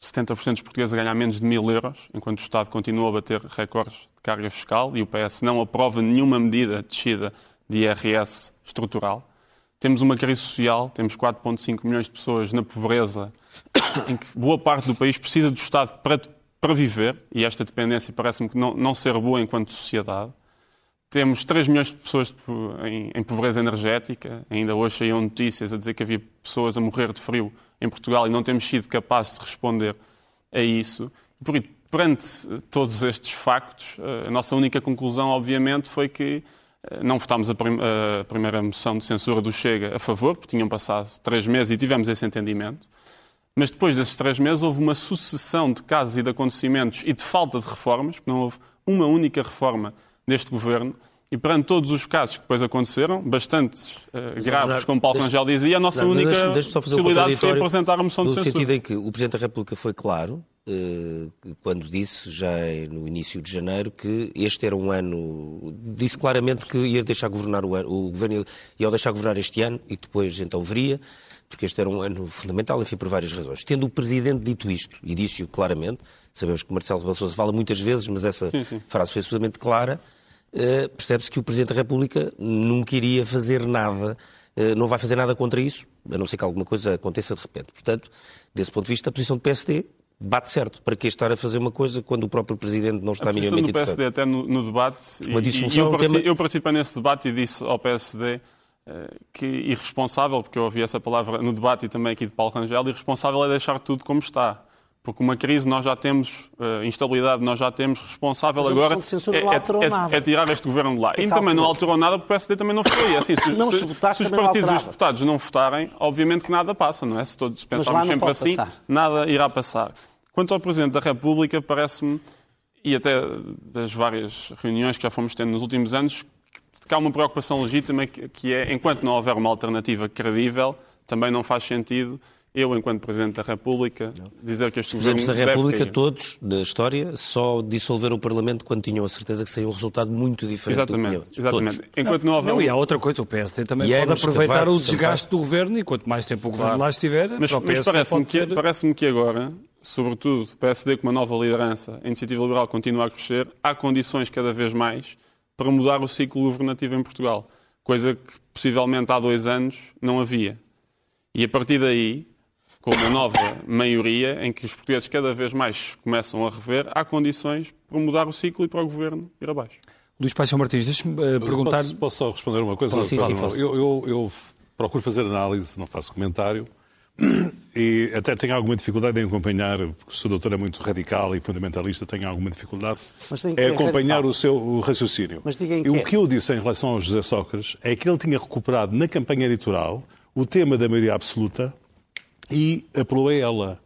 70% dos portugueses a ganhar menos de mil euros, enquanto o Estado continua a bater recordes de carga fiscal e o PS não aprova nenhuma medida de descida de IRS estrutural. Temos uma crise social, temos 4,5 milhões de pessoas na pobreza, em que boa parte do país precisa do Estado para, para viver, e esta dependência parece-me que não, não ser boa enquanto sociedade. Temos 3 milhões de pessoas em, em pobreza energética. Ainda hoje saíam notícias a dizer que havia pessoas a morrer de frio em Portugal e não temos sido capazes de responder a isso. Por isso, perante todos estes factos, eh, a nossa única conclusão, obviamente, foi que eh, não votámos a, prim- a primeira moção de censura do Chega a favor, porque tinham passado três meses e tivemos esse entendimento. Mas depois desses três meses houve uma sucessão de casos e de acontecimentos e de falta de reformas, porque não houve uma única reforma deste governo. E perante todos os casos que depois aconteceram, bastante uh, graves, como Paulo Rangel dizia, a nossa única deixa, deixa possibilidade foi apresentar a moção de censura. No sentido em que o Presidente da República foi claro, quando disse, já no início de janeiro, que este era um ano... Disse claramente que ia deixar governar o ano, o governo ia deixar governar este ano e depois então veria porque este era um ano fundamental, enfim, por várias razões. Tendo o Presidente dito isto, e disse-o claramente, sabemos que Marcelo Rebelo Sousa fala muitas vezes, mas essa sim, sim. frase foi absolutamente clara, uh, percebe-se que o Presidente da República nunca iria fazer nada, uh, não vai fazer nada contra isso, a não ser que alguma coisa aconteça de repente. Portanto, desse ponto de vista, a posição do PSD bate certo. Para que estar a fazer uma coisa quando o próprio Presidente não está minimamente interessado? A do PSD até no, no debate, uma e, e eu, tema... eu participei nesse debate e disse ao PSD eh, que irresponsável, porque eu ouvi essa palavra no debate e também aqui de Paulo Rangel, irresponsável é deixar tudo como está. Porque uma crise nós já temos, uh, instabilidade nós já temos, responsável Mas agora é, é, é, tirar este governo de lá. e também não alterou nada porque o PSD também não foi. Assim, se, não, se, se, se os partidos e os deputados não votarem, obviamente que nada passa, não é? Se todos pensarmos sempre assim, passar. nada irá passar. Quanto ao Presidente da República, parece-me, e até das várias reuniões que já fomos tendo nos últimos anos, que há uma preocupação legítima que é, enquanto não houver uma alternativa credível, também não faz sentido eu, enquanto Presidente da República, dizer que este Os Presidentes da República, todos, da história, só dissolveram o Parlamento quando tinham a certeza que saiu um resultado muito diferente Exatamente, exatamente. Todos. Enquanto não, houver... Não, e há outra coisa, o PSD também e pode aproveitar o desgaste do Governo e quanto mais tempo o Governo claro. lá estiver, mas, mas parece-me que, ser... parece que agora, sobretudo o PSD com uma nova liderança, a Iniciativa Liberal continua a crescer, há condições cada vez mais para mudar o ciclo governativo em Portugal, coisa que possivelmente há dois anos não havia. E a partir daí, com uma nova maioria em que os portugueses cada vez mais começam a rever, há condições para mudar o ciclo e para o governo ir abaixo. Luís Paixão Martins, deixe-me uh, perguntar. Posso, posso, só responder uma coisa? Sim, sim, sim, eu, eu, eu procuro fazer análise, não faço comentário. E até tenho alguma dificuldade em acompanhar, porque se o doutor é muito radical e fundamentalista, tenho alguma dificuldade em acompanhar o seu o raciocínio. Mas diga em e o que eu disse em relação ao José Sócrates é que ele tinha recuperado na campanha eleitoral o tema da maioria absoluta e apelou a ela.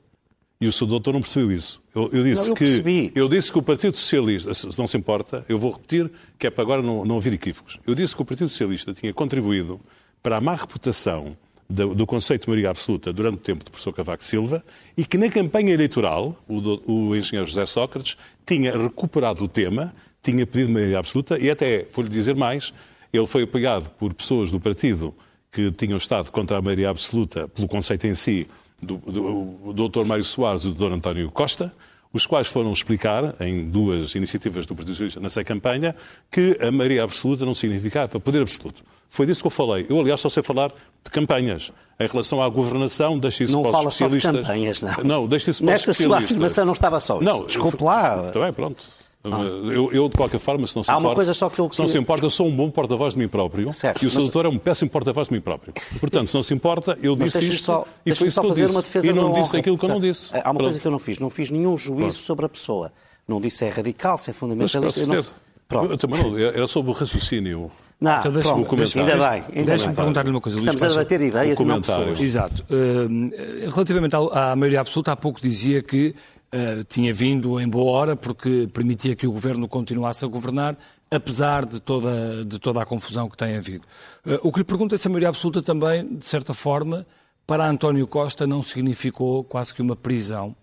E o seu doutor não percebeu isso. Eu, eu disse não, eu que percebi. eu disse que o Partido Socialista, se não se importa, eu vou repetir que é para agora não, não haver equívocos. Eu disse que o Partido Socialista tinha contribuído para a má reputação do, do, conceito de maioria absoluta durante o tempo do professor Cavaco Silva e que na campanha eleitoral o, o engenheiro José Sócrates tinha recuperado o tema, tinha pedido maioria absoluta e até, vou-lhe dizer mais, ele foi apoiado por pessoas do partido que tinham estado contra a maioria absoluta pelo conceito em si do, do, do Dr. Mário Soares e do Dr. António Costa, os quais foram explicar, em duas iniciativas do Partido Socialista nessa campanha, que a maioria absoluta não significava poder absoluto. Foi disso que eu falei. Eu, aliás, só sei falar de campanhas. Em relação à governação, deixe isso não para os especialistas. Não fala só de campanhas, não. Não, deixe isso para Nessa os especialistas. sua afirmação não estava só isso. Não, Desculpe lá. Está bem, pronto. Ah. Eu, eu, de qualquer forma, se não se Há importa, uma coisa só que eu... se não se importa, eu sou um bom porta-voz de mim próprio certo, e o seu mas... doutor é um péssimo porta-voz de mim próprio. Portanto, se não se importa, eu disse isto só, e foi isso que eu disse. E não disse aquilo que eu não disse. Há uma Pronto. coisa que eu não fiz. Não fiz nenhum juízo Pronto. sobre a pessoa. Não disse se é radical, se é fundamentalista. Mas, não... Pronto. Eu, também não, era sobre o raciocínio. Não, então deixa-me ainda bem. Deixa-me perguntar-lhe uma coisa. Estamos Luís, a debater ideias e não pessoas. Exato. Uh, relativamente à maioria absoluta, há pouco dizia que uh, tinha vindo em boa hora porque permitia que o governo continuasse a governar, apesar de toda, de toda a confusão que tem havido. Uh, o que lhe pergunto é se a maioria absoluta também, de certa forma, para António Costa não significou quase que uma prisão.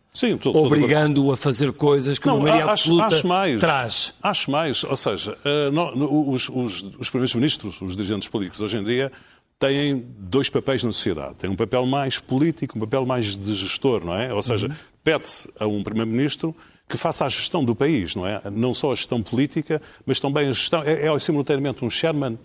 Obrigando-o a fazer coisas que não, a maioria acho, absoluta acho mais, traz. Acho mais. Ou seja, uh, não, os, os, os primeiros ministros, os dirigentes políticos hoje em dia, têm dois papéis na sociedade. Tem um papel mais político, um papel mais de gestor, não é? Ou seja, uhum. Pede-se a um primeiro-ministro que faça a gestão do país, não é? Não só a gestão política, mas também a gestão. É, é simultaneamente um chairman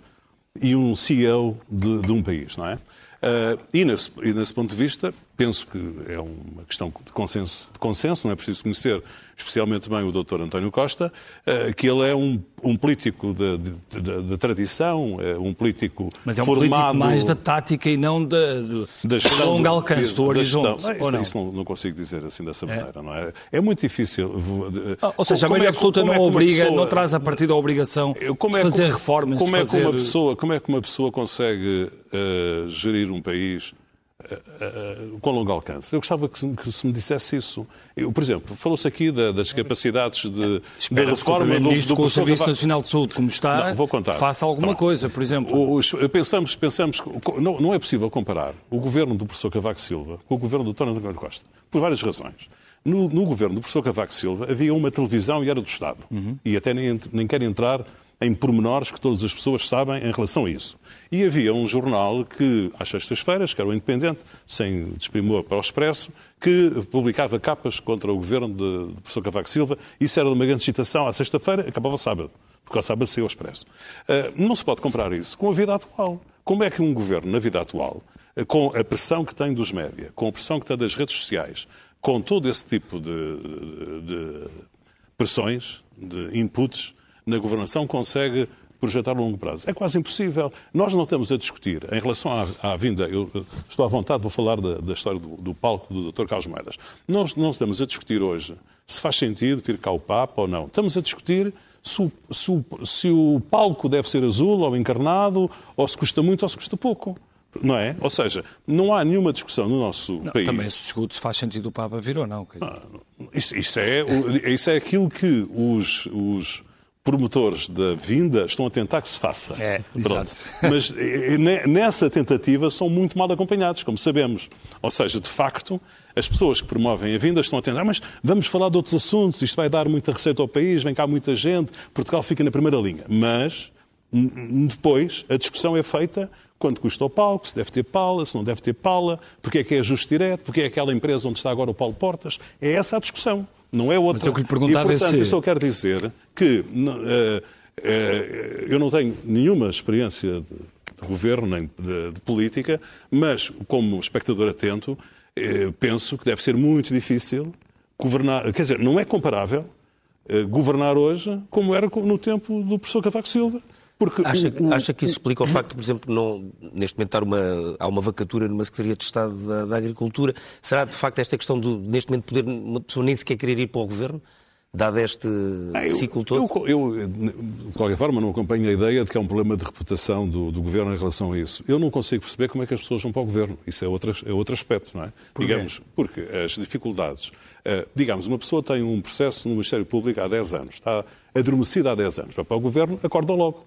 e um CEO de, de um país, não é? Uh, e, nesse, e, nesse, ponto de vista, penso que é uma questão de consenso, de consenso não é preciso conhecer especialmente bem o Dr. António Costa, eh, que ele é um, um político de, de, de, de, tradição, é um político Mas é um formado... político mais da tática e não da, da gestão, longo alcance do horizonte. Não, isso, não? isso não, não, consigo dizer assim dessa é. maneira, não é? É muito difícil. Ah, ou seja, a maioria é, absoluta não é obriga, pessoa, não traz a partir da obrigação de fazer é, reformas. Como, é que uma pessoa, como é que uma pessoa consegue uh, gerir um país com longo alcance. Eu gostava que se, que se me dissesse isso. Eu, por exemplo, falou-se aqui da, das capacidades de, da reforma do, do com o Serviço Nacional de Saúde, como está, não, vou contar. faça alguma tá coisa, por exemplo. Os, pensamos, pensamos que não, não é possível comparar o governo do professor Cavaco Silva com o governo do António António Costa, por várias razões. No, no, governo do professor Cavaco Silva havia uma televisão e era do Estado. Uhum. E até nem, nem quero entrar em pormenores que todas as pessoas sabem em relação a isso. E havia um jornal que, às sextas-feiras, que era o Independente, sem desprimor para o Expresso, que publicava capas contra o governo de, de professor Cavaco Silva. Isso era de uma grande citação à sexta-feira, acabava sábado, porque ao sábado saiu o Expresso. Uh, não se pode comparar isso com a vida atual. Como é que um governo, na vida atual, uh, com a pressão que tem dos média, com a pressão que tem das redes sociais, com todo esse tipo de, de, de pressões, de inputs, na governação consegue projetar a longo prazo. É quase impossível. Nós não estamos a discutir, em relação à, à vinda, eu estou à vontade, vou falar da, da história do, do, palco do Dr. Carlos Moedas. Nós não estamos a discutir hoje se faz sentido vir cá o Papa ou não. Estamos a discutir se o, se, o, se o, palco deve ser azul ou encarnado, ou se custa muito ou se custa pouco. Não é? Ou seja, não há nenhuma discussão no nosso não, país. Também se discute se faz sentido o Papa vir ou não. Ah, isso, isso, é, isso é aquilo que os, os promotores da vinda estão a tentar que se faça. É, exato. <laughs> Mas nessa tentativa são muito mal acompanhados, como sabemos. Ou seja, de facto, as pessoas que promovem a vinda estão a tentar, mas vamos falar de outros assuntos, isto vai dar muita receita ao país, vem cá muita gente, Portugal fica na primeira linha. Mas depois a discussão é feita quanto custa o palco, se deve ter pala, se não deve ter pala, porque é que é ajuste direto, porque é aquela empresa onde está agora o Paulo Portas. É essa a discussão. Não é outra. Mas eu que lhe perguntava e, portanto, se... isso eu quero dizer que uh, eu não tenho nenhuma experiência de, governo nem de, de, política, mas como espectador atento, uh, penso que deve ser muito difícil governar. Quer dizer, não é comparável governar hoje como era no tempo do professor Cavaco Silva. Porque acha, o, o, acha que isso explica o facto, por exemplo, não, neste momento uma, há uma vacatura numa Secretaria de Estado da, da, Agricultura? Será de facto esta questão de, neste momento, poder uma pessoa nem sequer querer ir para o Governo? Dado este ah, eu, ciclo todo? Eu, eu, de qualquer forma, não acompanho a ideia de que há um problema de reputação do, do, Governo em relação a isso. Eu não consigo perceber como é que as pessoas vão para o Governo. Isso é outro, é outro aspecto, não é? Por digamos, porque as dificuldades... Uh, digamos, uma pessoa tem um processo no Ministério Público há 10 anos, está adormecida há 10 anos, vai para o Governo, acorda logo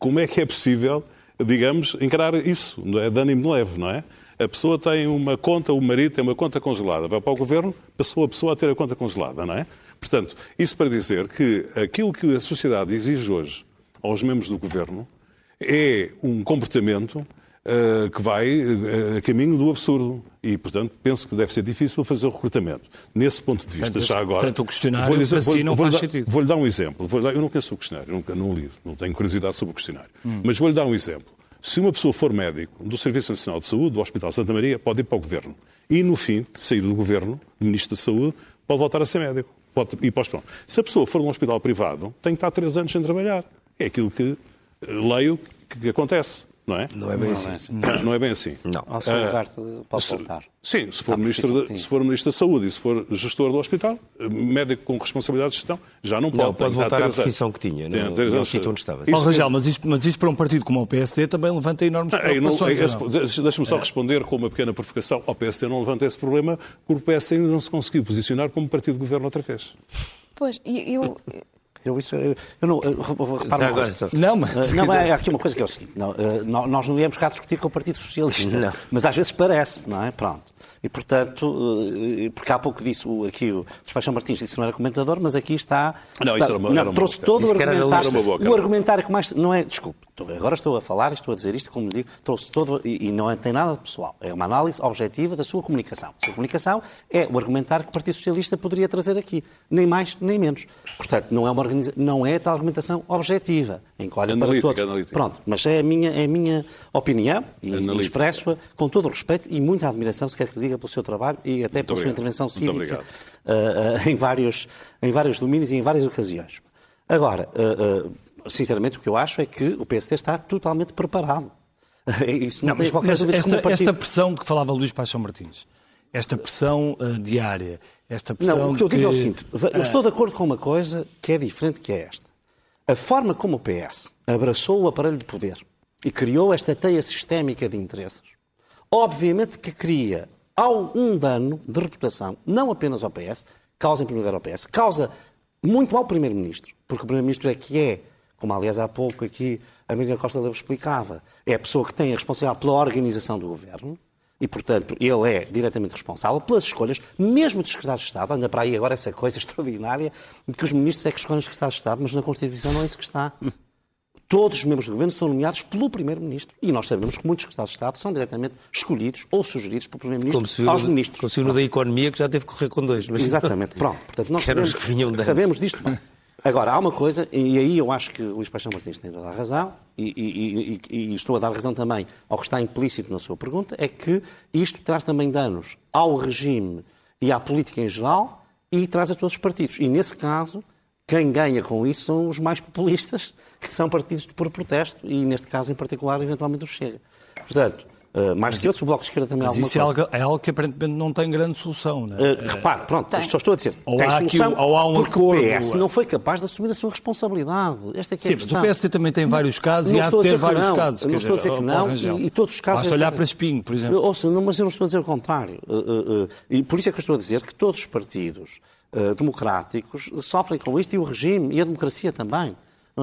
como é que é possível, digamos, encarar isso? Não é? De ânimo leve, não é? A pessoa tem uma conta, o marido tem uma conta congelada, vai para o governo, passou a pessoa a ter a conta congelada, não é? Portanto, isso para dizer que aquilo que a sociedade exige hoje aos membros do governo é um comportamento uh, que vai uh, a caminho do absurdo. E, portanto, penso que deve ser difícil fazer o recrutamento. Nesse ponto de vista, portanto, já agora. Portanto, o questionário vou dizer, vou, si não vou faz sentido. Vou-lhe dar um exemplo. Vou dar, eu não conheço o questionário, nunca não li, não tenho curiosidade sobre o questionário. Hum. Mas vou-lhe dar um exemplo. Se uma pessoa for médico do Serviço Nacional de Saúde, do Hospital Santa Maria, pode ir para o Governo. E, no fim, sair do Governo, Ministro da Saúde, pode voltar a ser médico. Pode ir para o Se a pessoa for num hospital privado, tem que estar três anos sem trabalhar. É aquilo que eh, leio que acontece não é? Não é bem, não assim. É assim. Não, não, é bem assim. Não. Ao seu lugar pode voltar. Sim, se for, ministro de, se for Ministro da Saúde e se for gestor do hospital, médico com responsabilidade de gestão, já não pode. Não, pode voltar à profissão que tinha, no, no, no sítio onde estava. Paulo Rangel, mas isto, mas isto para um partido como o PSD também levanta enormes é, preocupações. É, Deixa-me só é. responder com uma pequena provocação. O PSD não levanta esse problema porque o PSD ainda não se conseguiu posicionar como partido de governo outra vez. Pois, eu, eu, isso, eu, eu não. Eu, repara uma Não, mas. Não, é, há aqui uma coisa que é o seguinte: não, eh, nós não viemos cá discutir com o Partido Socialista, não. mas às vezes parece, não é? Pronto. E, portanto, eh, porque há pouco disse aqui o Despachão Martins disse que não era comentador, mas aqui está. Não, isso era uma, não, era trouxe boca. todo o argumentário. O argumentário que mais. Não é. Desculpe, agora estou a falar, estou a dizer isto, como digo, trouxe todo. E, e não é, tem nada de pessoal. É uma análise objetiva da sua comunicação. A sua comunicação é o argumentário que o Partido Socialista poderia trazer aqui. Nem mais, nem menos. Portanto, não é, uma organiza... não é tal argumentação objetiva, em que olha analítica, para todos. Analítica. Pronto, mas é a minha, é a minha opinião e, e expresso-a com todo o respeito e muita admiração, se quer que lhe diga, pelo seu trabalho e até pela sua intervenção cívica uh, uh, em, vários, em vários domínios e em várias ocasiões. Agora, uh, sinceramente, o que eu acho é que o PSD está totalmente preparado. <laughs> Isso não, não tem qualquer dúvida esta, esta pressão de que falava Luís Paixão Martins, esta pressão diária, esta pressão Não, o que eu que... digo é o seguinte, eu estou de acordo com uma coisa que é diferente que é esta. A forma como o PS abraçou o aparelho de poder e criou esta teia sistémica de interesses Obviamente que cria um dano de reputação, não apenas ao PS, causa em primeiro lugar ao PS, causa muito ao Primeiro-Ministro, porque o Primeiro-Ministro é que é, como aliás há pouco aqui a Maria Costa Lebre explicava, é a pessoa que tem a responsabilidade pela organização do governo, e, portanto, ele é diretamente responsável pelas escolhas, mesmo dos secretários de Estado. Anda para aí agora essa coisa <laughs> extraordinária de que os ministros é que escolhem os secretários de Estado, mas na Constituição não é isso que está. Todos os membros do governo são nomeados pelo Primeiro-Ministro. E nós sabemos que muitos secretários de Estado são diretamente escolhidos ou sugeridos pelo Primeiro-Ministro aos ministros. Como se viu da economia que já teve que correr com dois. Mas... Exatamente, pronto. Portanto, nós <laughs> sabemos, que vinham sabemos disto bem. Agora, há uma coisa, e aí eu acho que o Luís Paixão Martins tem toda a razão, e, e, e, e, estou a dar razão também ao que está implícito na sua pergunta, é que isto traz também danos ao regime e à política em geral e traz a todos os partidos. E nesse caso, quem ganha com isso são os mais populistas, que são partidos por protesto, e neste caso em particular, eventualmente o Chega. Portanto, Uh, mais que outros, o Bloco de Esquerda também mas alguma isso é algo, é algo, que aparentemente não tem grande solução, não é? Uh, repare, pronto, tem. só estou a dizer, ou tem há solução aqui, ou há um porque acordo, o PS não foi capaz de assumir a sua responsabilidade. Esta é que é Sim, a questão. mas o PSD também tem vários casos não, e há de ter vários não, casos. Não estou a dizer que não, e, e, todos os casos... Basta olhar para Espinho, por exemplo. Ouça, não, mas eu não estou a dizer o contrário. Uh, e por isso é que eu estou a dizer que todos os partidos democráticos sofrem com isto e o regime e a democracia também.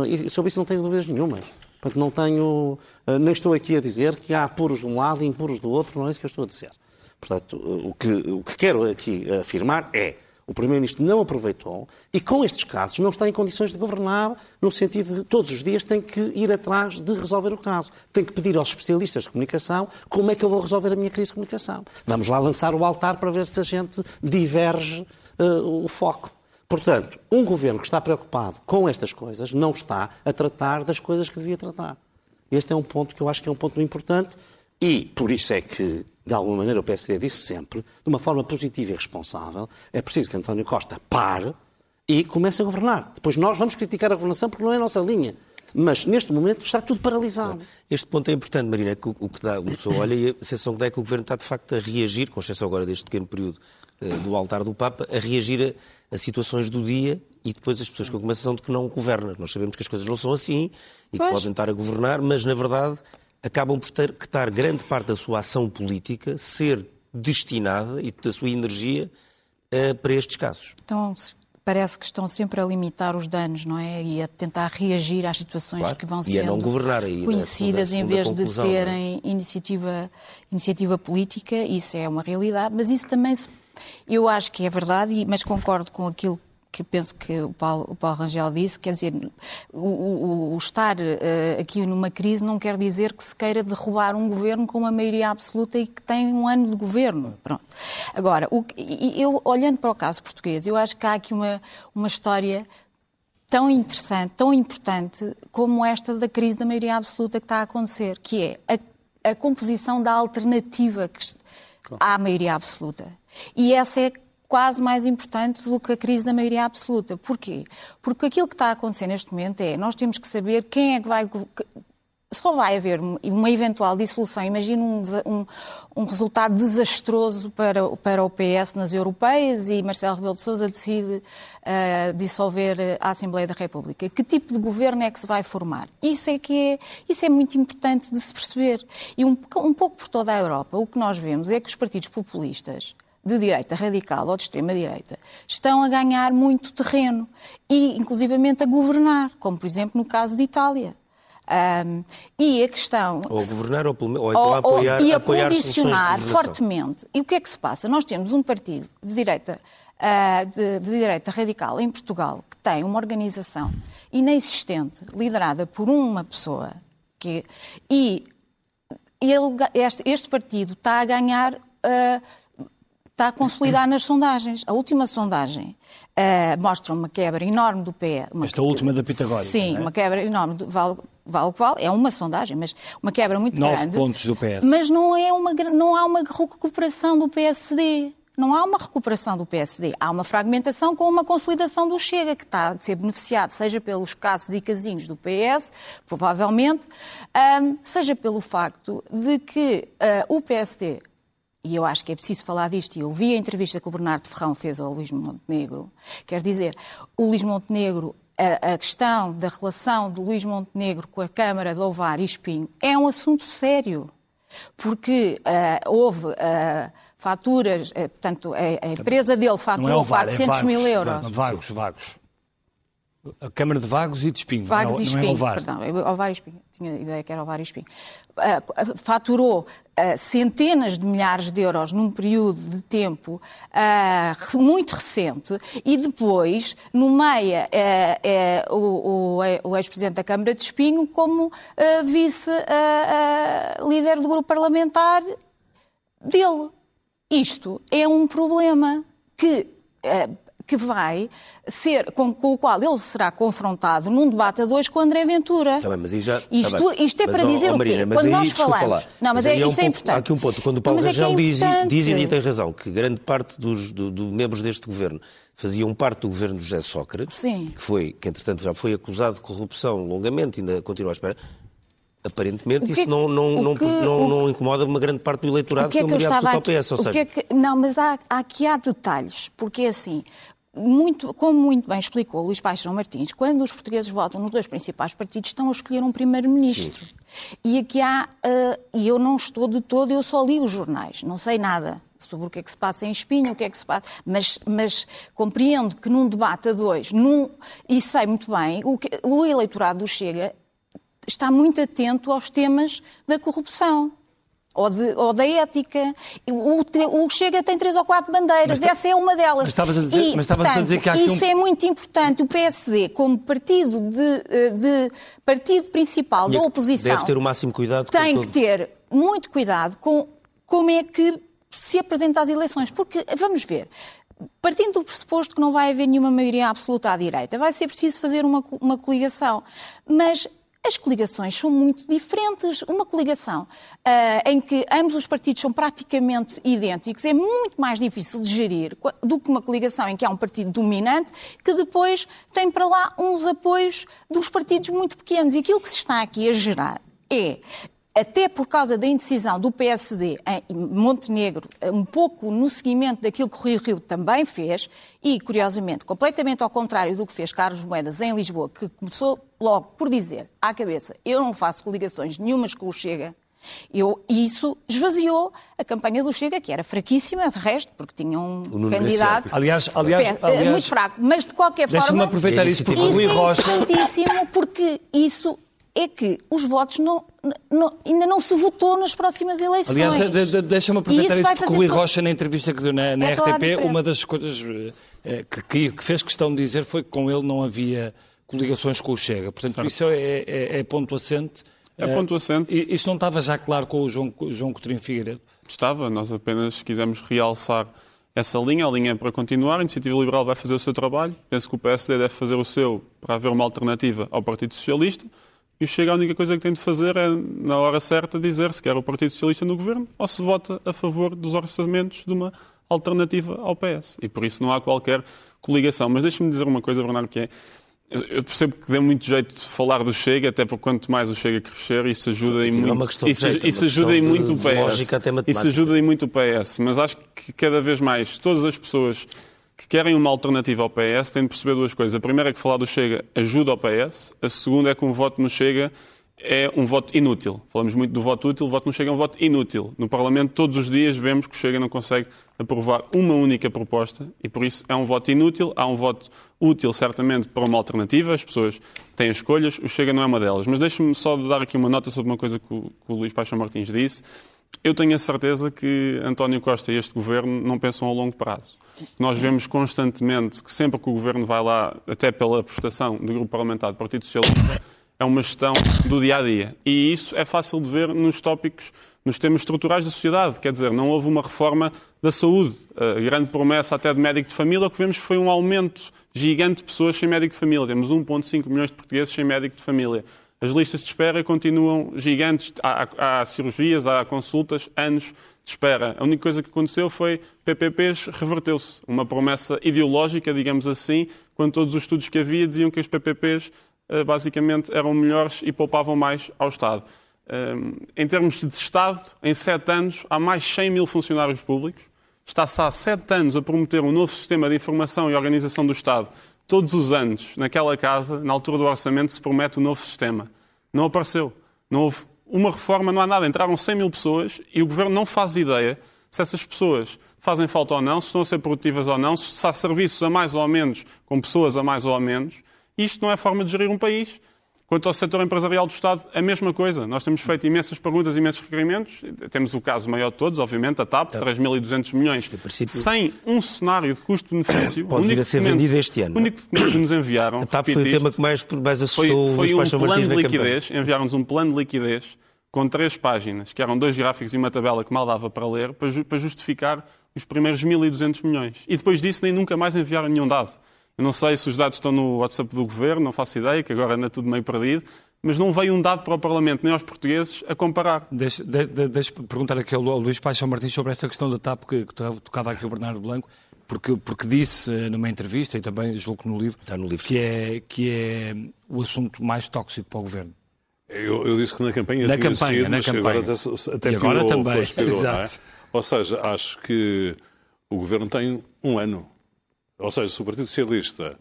E sobre isso não tenho dúvidas nenhumas. Portanto, não tenho, eh, nem estou aqui a dizer que há puros de um lado e impuros do outro, não é isso que eu estou a dizer. Portanto, o que, o que quero aqui afirmar é o Primeiro-Ministro não aproveitou e, com estes casos, não está em condições de governar, no sentido de todos os dias tem que ir atrás de resolver o caso. Tem que pedir aos especialistas de comunicação como é que eu vou resolver a minha crise de comunicação. Vamos lá lançar o altar para ver se a gente diverge uh, o foco. Portanto, um governo que está preocupado com estas coisas não está a tratar das coisas que devia tratar. Este é um ponto que eu acho que é um ponto importante e por isso é que, de alguma maneira, o PSD disse sempre, de uma forma positiva e responsável, é preciso que António Costa pare e comece a governar. Depois nós vamos criticar a governação porque não é a nossa linha. Mas, neste momento, está tudo paralisado. Este ponto é importante, Marina, que o que dá, o pessoa olha e a sensação que dá é que o Governo está, de facto, a reagir, com exceção agora deste pequeno período do altar do Papa, a reagir a, a, situações do dia e depois as pessoas com a sensação de que não governa. Nós sabemos que as coisas não são assim e que podem estar a governar, mas, na verdade, acabam por ter que estar grande parte da sua ação política ser destinada e da sua energia uh, para estes casos. Então, parece que estão sempre a limitar os danos, não é? E a tentar reagir às situações claro. que vão sendo não governar aí, conhecidas segunda, em vez de é? terem iniciativa, iniciativa política. Isso é uma realidade, mas isso também eu acho que é verdade, mas concordo com aquilo que penso que o Paulo, o Paulo Rangel disse, quer dizer, o, o, o estar uh, aqui numa crise não quer dizer que se queira derrubar um governo com uma maioria absoluta e que tem um ano de governo. Pronto. Agora, o, eu olhando para o caso português, eu acho que há aqui uma, uma história tão interessante, tão importante como esta da crise da maioria absoluta que está a acontecer, que é a, a composição da alternativa que, à maioria absoluta. E essa é quase mais importante do que a crise da maioria absoluta. Porquê? Porque aquilo que está a acontecer neste momento é nós temos que saber quem é que vai. Só vai haver uma eventual dissolução. Imagina um, um, um, resultado desastroso para, para o PS nas europeias e Marcelo Rebelo de Sousa decide uh, dissolver a Assembleia da República. Que tipo de governo é que se vai formar? Isso é que é, isso é muito importante de se perceber. E um, um pouco por toda a Europa, o que nós vemos é que os partidos populistas de direita radical ou de extrema-direita estão a ganhar muito terreno e, inclusivamente, a governar, como, por exemplo, no caso de Itália. Um, e a questão. Ou a governar ou, ou, então a apoiar, ou, e a apoiar condicionar fortemente. E o que é que se passa? Nós temos um partido de direita, uh, de, de, direita radical em Portugal que tem uma organização inexistente, liderada por uma pessoa, que, e ele, este, este partido está a ganhar. Uh, está a consolidar nas sondagens. A última sondagem uh, mostra uma quebra enorme do PE. Esta última da Pitagórica. Sim, é? uma quebra enorme do vale, vale o que vale. É uma sondagem, mas uma quebra muito Nove grande. pontos do PS. Mas não, é uma, não há uma recuperação do PSD. Não há uma recuperação do PSD. Há uma fragmentação com uma consolidação do Chega, que está a ser beneficiado, seja pelos casos e casinhos do PS, provavelmente, um, seja pelo facto de que uh, o PSD e eu acho que é preciso falar disto, e eu vi a entrevista que o Bernardo Ferrão fez ao Luís Montenegro, quer dizer, o Luís Montenegro, a, a, questão da relação do Luís Montenegro com a Câmara de Ovar e Espinho é um assunto sério. Porque uh, houve uh, faturas, uh, portanto, a, a, empresa dele faturou é VAR, 400 é vagos, mil euros. Vagos, vagos. A Câmara de Vagos e de Espinho. Vagos não, e Espinho, não é Ovar. perdão, Ovar e Espinho. Tinha ideia que era Ovar e Espinho. Uh, faturou uh, centenas de milhares de euros num período de tempo uh, muito recente e depois nomeia o, o, o ex-presidente da Câmara de Espinho como vice-líder do grupo parlamentar dele. Isto é um problema que que vai ser, com, com, o qual ele será confrontado num debate a dois com André Ventura. Tá bem, mas já, tá isto, isto é mas, para dizer oh, Marina, o quê? Quando aí, nós falamos... Lá, não, mas, mas é, é um isto é importante. Há aqui um ponto. Quando o Paulo mas Rangel é é diz, diz, e tem razão, que grande parte dos do, do membros deste governo faziam parte do governo de José Sócrates, Sim. que foi, que entretanto já foi acusado de corrupção longamente, ainda continua à espera. Aparentemente que, isso não, não, que, não, o, não, incomoda uma grande parte do eleitorado que é que é eu estava ao PS. Ou seja... é que, não, mas há, aqui há detalhes, porque é assim, muito, como muito bem explicou Luís Paixão Martins, quando os portugueses votam nos dois principais partidos, estão a escolher um primeiro-ministro. E aqui há, uh, e eu não estou de todo, eu só li os jornais, não sei nada sobre o que é que se passa em Espinho, o que é que se passa, mas, mas compreendo que num debate a dois, num, e sei muito bem, o, que, o eleitorado do Chega está muito atento aos temas da corrupção ou, de, ou da ética. O, o, Chega tem três ou quatro bandeiras, mas, essa é uma delas. Mas estavas a dizer, e, mas portanto, a dizer que há isso um... é muito importante. O PSD, como partido, de, eh, de partido principal da oposição, deve ter o máximo cuidado. Tem com que ter muito cuidado com como é que se apresenta às eleições. Porque, vamos ver, partindo do pressuposto que não vai haver nenhuma maioria absoluta à direita, vai ser preciso fazer uma, uma coligação. Mas as coligações são muito diferentes. Uma coligação uh, em que ambos os partidos são praticamente idênticos é muito mais difícil de gerir do que uma coligação em que há um partido dominante que depois tem para lá uns apoios dos partidos muito pequenos. E aquilo que se está aqui a gerar é até por causa da indecisão do PSD em Montenegro, um pouco no seguimento daquilo que o Rio Rio também fez, e, curiosamente, completamente ao contrário do que fez Carlos Moedas em Lisboa, que começou logo por dizer à cabeça: eu não faço coligações nenhumas com o Chega. Eu, e isso esvaziou a campanha do Chega, que era fraquíssima, de resto, porque tinha um candidato aliás, aliás, aliás, muito fraco. Mas, de qualquer forma, aproveitar isso, porque isso é importantíssimo, porque isso é que os votos não, não, ainda não se votou nas próximas eleições. Aliás, de, de, deixa-me aproveitar isso, isso porque o Rui Rocha, na entrevista que deu na, na é RTP, uma das coisas eh, que, que, fez questão de dizer foi que com ele não havia coligações com o Chega. Portanto, certo. isso é, é, é, ponto assente. É ponto assente. Uh, isso não estava já claro com o João, João Coutinho Figueiredo? Estava, nós apenas quisemos realçar essa linha, a linha é para continuar, a Iniciativa Liberal vai fazer o seu trabalho, penso que o PSD deve fazer o seu para haver uma alternativa ao Partido Socialista, e o Chega, a única coisa que tem de fazer é, na hora certa, dizer se quer o Partido Socialista no governo ou se vota a favor dos orçamentos de uma alternativa ao PS. E por isso não há qualquer coligação. Mas deixe-me dizer uma coisa, Bernardo, que é. Eu percebo que dê muito jeito de falar do Chega, até porque quanto mais o Chega crescer, isso ajuda em muito. É isso, jeito, isso ajuda em muito o PS. Isso ajuda em muito o PS. Mas acho que cada vez mais todas as pessoas que querem uma alternativa ao PS têm de perceber duas coisas. A primeira é que falar do Chega ajuda ao PS, a segunda é que um voto no Chega é um voto inútil. Falamos muito do voto útil, o voto no Chega é um voto inútil. No Parlamento, todos os dias, vemos que o Chega não consegue aprovar uma única proposta e, por isso, é um voto inútil. Há um voto útil, certamente, para uma alternativa. As pessoas têm escolhas, o Chega não é uma delas. Mas deixe-me só dar aqui uma nota sobre uma coisa que o, que o Luís Paixão Martins disse. Eu tenho a certeza que António Costa e este governo não pensam a longo prazo. Nós vemos constantemente que sempre que o governo vai lá, até pela prestação do grupo parlamentar do Partido Socialista, é uma gestão do dia a dia. E isso é fácil de ver nos tópicos, nos temas estruturais da sociedade. Quer dizer, não houve uma reforma da saúde. A grande promessa até de médico de família, o que vemos foi um aumento gigante de pessoas sem médico de família. Temos 1,5 milhões de portugueses sem médico de família. As listas de espera continuam gigantes. Há, há, cirurgias, há consultas, anos de espera. A única coisa que aconteceu foi PPPs reverteu-se. Uma promessa ideológica, digamos assim, quando todos os estudos que havia diziam que os PPPs eh, basicamente eram melhores e poupavam mais ao Estado. Ehm, em termos de Estado, em sete anos, há mais 100 mil funcionários públicos. Está-se há sete anos a prometer um novo sistema de informação e organização do Estado todos os anos, naquela casa, na altura do orçamento, se promete um novo sistema. Não apareceu. Não houve uma reforma, não há nada. Entraram 100 mil pessoas e o governo não faz ideia se essas pessoas fazem falta ou não, se estão a ser produtivas ou não, se há serviços a mais ou a menos, com pessoas a mais ou a menos. Isto não é forma de gerir um país. Quanto ao setor empresarial do Estado, a mesma coisa. Nós temos feito imensas perguntas, imensos requerimentos. Temos o caso maior de todos, obviamente, a TAP, 3.200 milhões, princípio- sem um cenário de custo-benefício. Pode vir a ser vendido este ano. O único documento que nos enviaram, A TAP foi o tema que mais, mais assustou foi, foi um plano de liquidez, enviaram-nos um plano de liquidez com três páginas, que eram dois gráficos e uma tabela que mal dava para ler, para justificar os primeiros 1.200 milhões. E depois disso nem nunca mais enviaram nenhum dado. Eu não sei se os dados estão no WhatsApp do Governo, não faço ideia, que agora anda tudo meio perdido, mas não veio um dado para o Parlamento, nem aos portugueses, a comparar. Deixa- de- de- Deixa-me perguntar aqui ao Lu- ao Luís Paixão Martins sobre esta questão da TAP que, que tocava aqui o Bernardo Blanco, porque, porque disse eh, numa entrevista, e também julgo que no livro, Está no livro. Que, é, que é o assunto mais tóxico para o Governo. Eu, eu disse que na campanha Na tinha campanha, sido, na mas campanha. agora até, até E agora piorou, também, não é? <laughs> exato. Ou seja, acho que o Governo tem um ano. Ou seja, se o Partido Socialista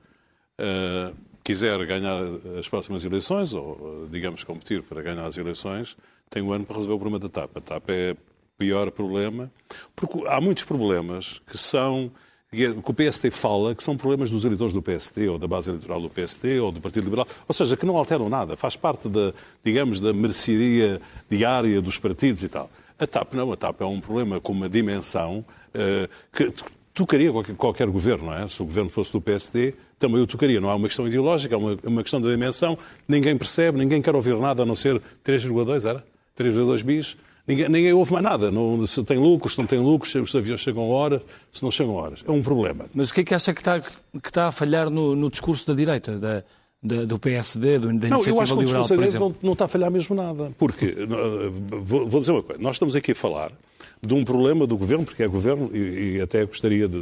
eh, quiser ganhar as próximas eleições, ou, eh, digamos, competir para ganhar as eleições, tem um ano para resolver o problema da TAP. A TAP é o pior problema, porque há muitos problemas que são que o PSD fala que são problemas dos eleitores do PSD, ou da base eleitoral do PSD, ou do Partido Liberal, ou seja, que não alteram nada, faz parte da, digamos, da mercearia diária dos partidos e tal. A TAP não, a TAP é um problema com uma dimensão eh, que tocaria qualquer, qualquer governo, não é? Se o governo fosse do PSD, também o tocaria. Não é uma questão ideológica, é uma, uma questão da dimensão. Ninguém percebe, ninguém quer ouvir nada a não ser 3,2, era? 3,2 bis. Ninguém, ninguém ouve mais nada. Não, se tem lucros, se não tem lucros, se os aviões chegam a horas, se não chegam a horas. É um problema. Mas o que é que acha que está, que está a falhar no, no discurso da direita, da, da- do PSD, do, da Não, Iniciativa eu acho que o Liberal, discurso da direita não, não está a falhar mesmo nada. Porque, vou, vou dizer uma coisa, nós estamos aqui a falar de um problema do governo, porque é governo, e, e até gostaria de,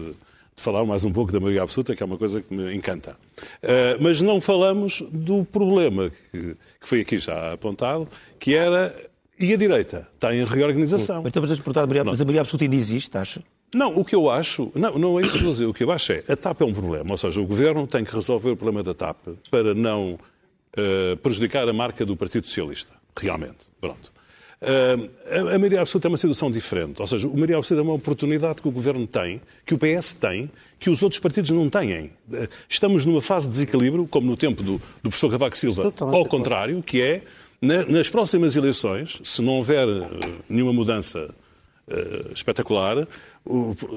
de falar mais um pouco da maioria absoluta, que é uma coisa que me encanta. Eh, mas não falamos do problema que, que foi aqui já apontado, que era. E a direita? Está em reorganização. Mas estamos a exportar a maioria, mas a maioria absoluta ainda existe, acha? Não, o que eu acho, não, não é isso que eu dizer. O que eu acho é, a TAP é um problema, ou seja, o governo tem que resolver o problema da TAP para não eh, prejudicar a marca do Partido Socialista, realmente. Pronto. Eh, a, maioria absoluta é uma situação diferente, ou seja, a maioria absoluta é uma oportunidade que o governo tem, que o PS tem, que os outros partidos não têm. Eh, Estamos numa fase de desequilíbrio, como no tempo do, do professor Cavaco Silva, ao contrário, que é, na- nas próximas eleições, se não houver eh, nenhuma mudança espetacular,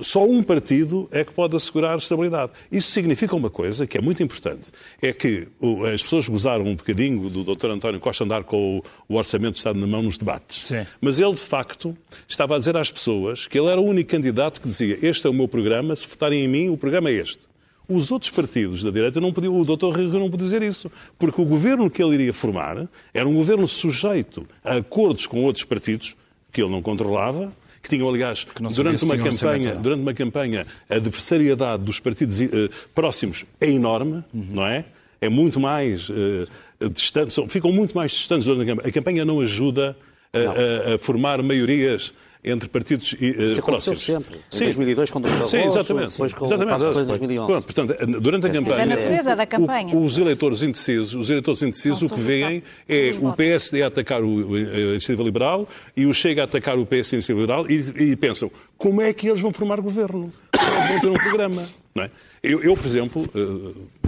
só um partido é que pode assegurar estabilidade. Isso significa uma coisa que é muito importante, é que as pessoas gozaram um bocadinho do Dr. António Costa andar com o, Orçamento de Estado na mão nos debates. Sim. Mas ele, de facto, estava a dizer às pessoas que ele era o único candidato que dizia este é o meu programa, se votarem em mim, o programa é este. Os outros partidos da direita não podiam, o Dr. Rio Rio não podia dizer isso, porque o governo que ele iria formar era um governo sujeito a acordos com outros partidos que ele não controlava, que tinham, aliás, não durante uma campanha, durante uma campanha, a adversariedade dos partidos eh, próximos é enorme, não é? É muito mais eh, distante, são- ficam muito mais distantes durante a campanha. A campanha não ajuda a, a- a formar maiorias entre partidos eh, Isso aconteceu próximos. sempre. Em Sim. 2002, quando o Sim, exatamente. depois com exatamente. Coelho em 2011. Pronto, portanto, durante a campanha... É a natureza da campanha. o- os eleitores indecisos, os eleitores indecisos o que veem é o. PSD a atacar o, a Iniciativa Liberal e o Chega a atacar o PS e a Iniciativa Liberal e, e pensam como é que eles vão formar governo? Como é que vão ter um programa? Não é? Eu, eu, por exemplo,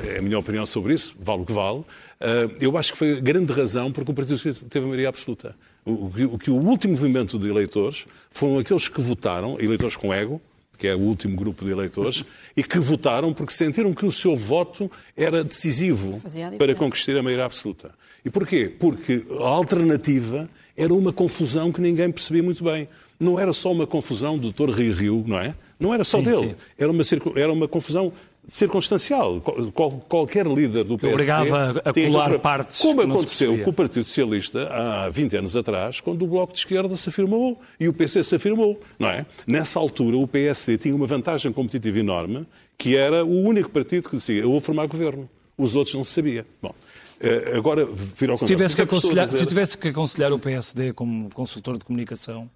eh, é a minha opinião sobre isso, vale o que vale, eh, eu acho que foi a grande razão porque o Partido Socialista teve a maioria absoluta. O, o que- o último movimento de eleitores foram aqueles que votaram, eleitores com ego, que é o último grupo de eleitores, <laughs> e que votaram porque sentiram que o seu voto era decisivo para conquistar a maioria absoluta. E porquê? Porque a alternativa era uma confusão que ninguém percebia muito bem. Não era só uma confusão do Dr. Rio Rio, não é? Não era só Sim, dele. sim. Era uma, era uma confusão circunstancial. Qual- qual- qualquer líder do PSD... obrigava a que colar partes Como aconteceu com o Partido Socialista há 20 anos atrás, quando o Bloco de Esquerda se afirmou e o PC se afirmou, não é? Nessa altura, o PSD tinha uma vantagem competitiva enorme, que era o único partido que dizia, eu vou formar governo. Os outros não se sabia. Bom, eh, agora, vir ao Se tivesse, que é aconselhar, dizer? se tivesse que aconselhar o PSD como consultor de comunicação,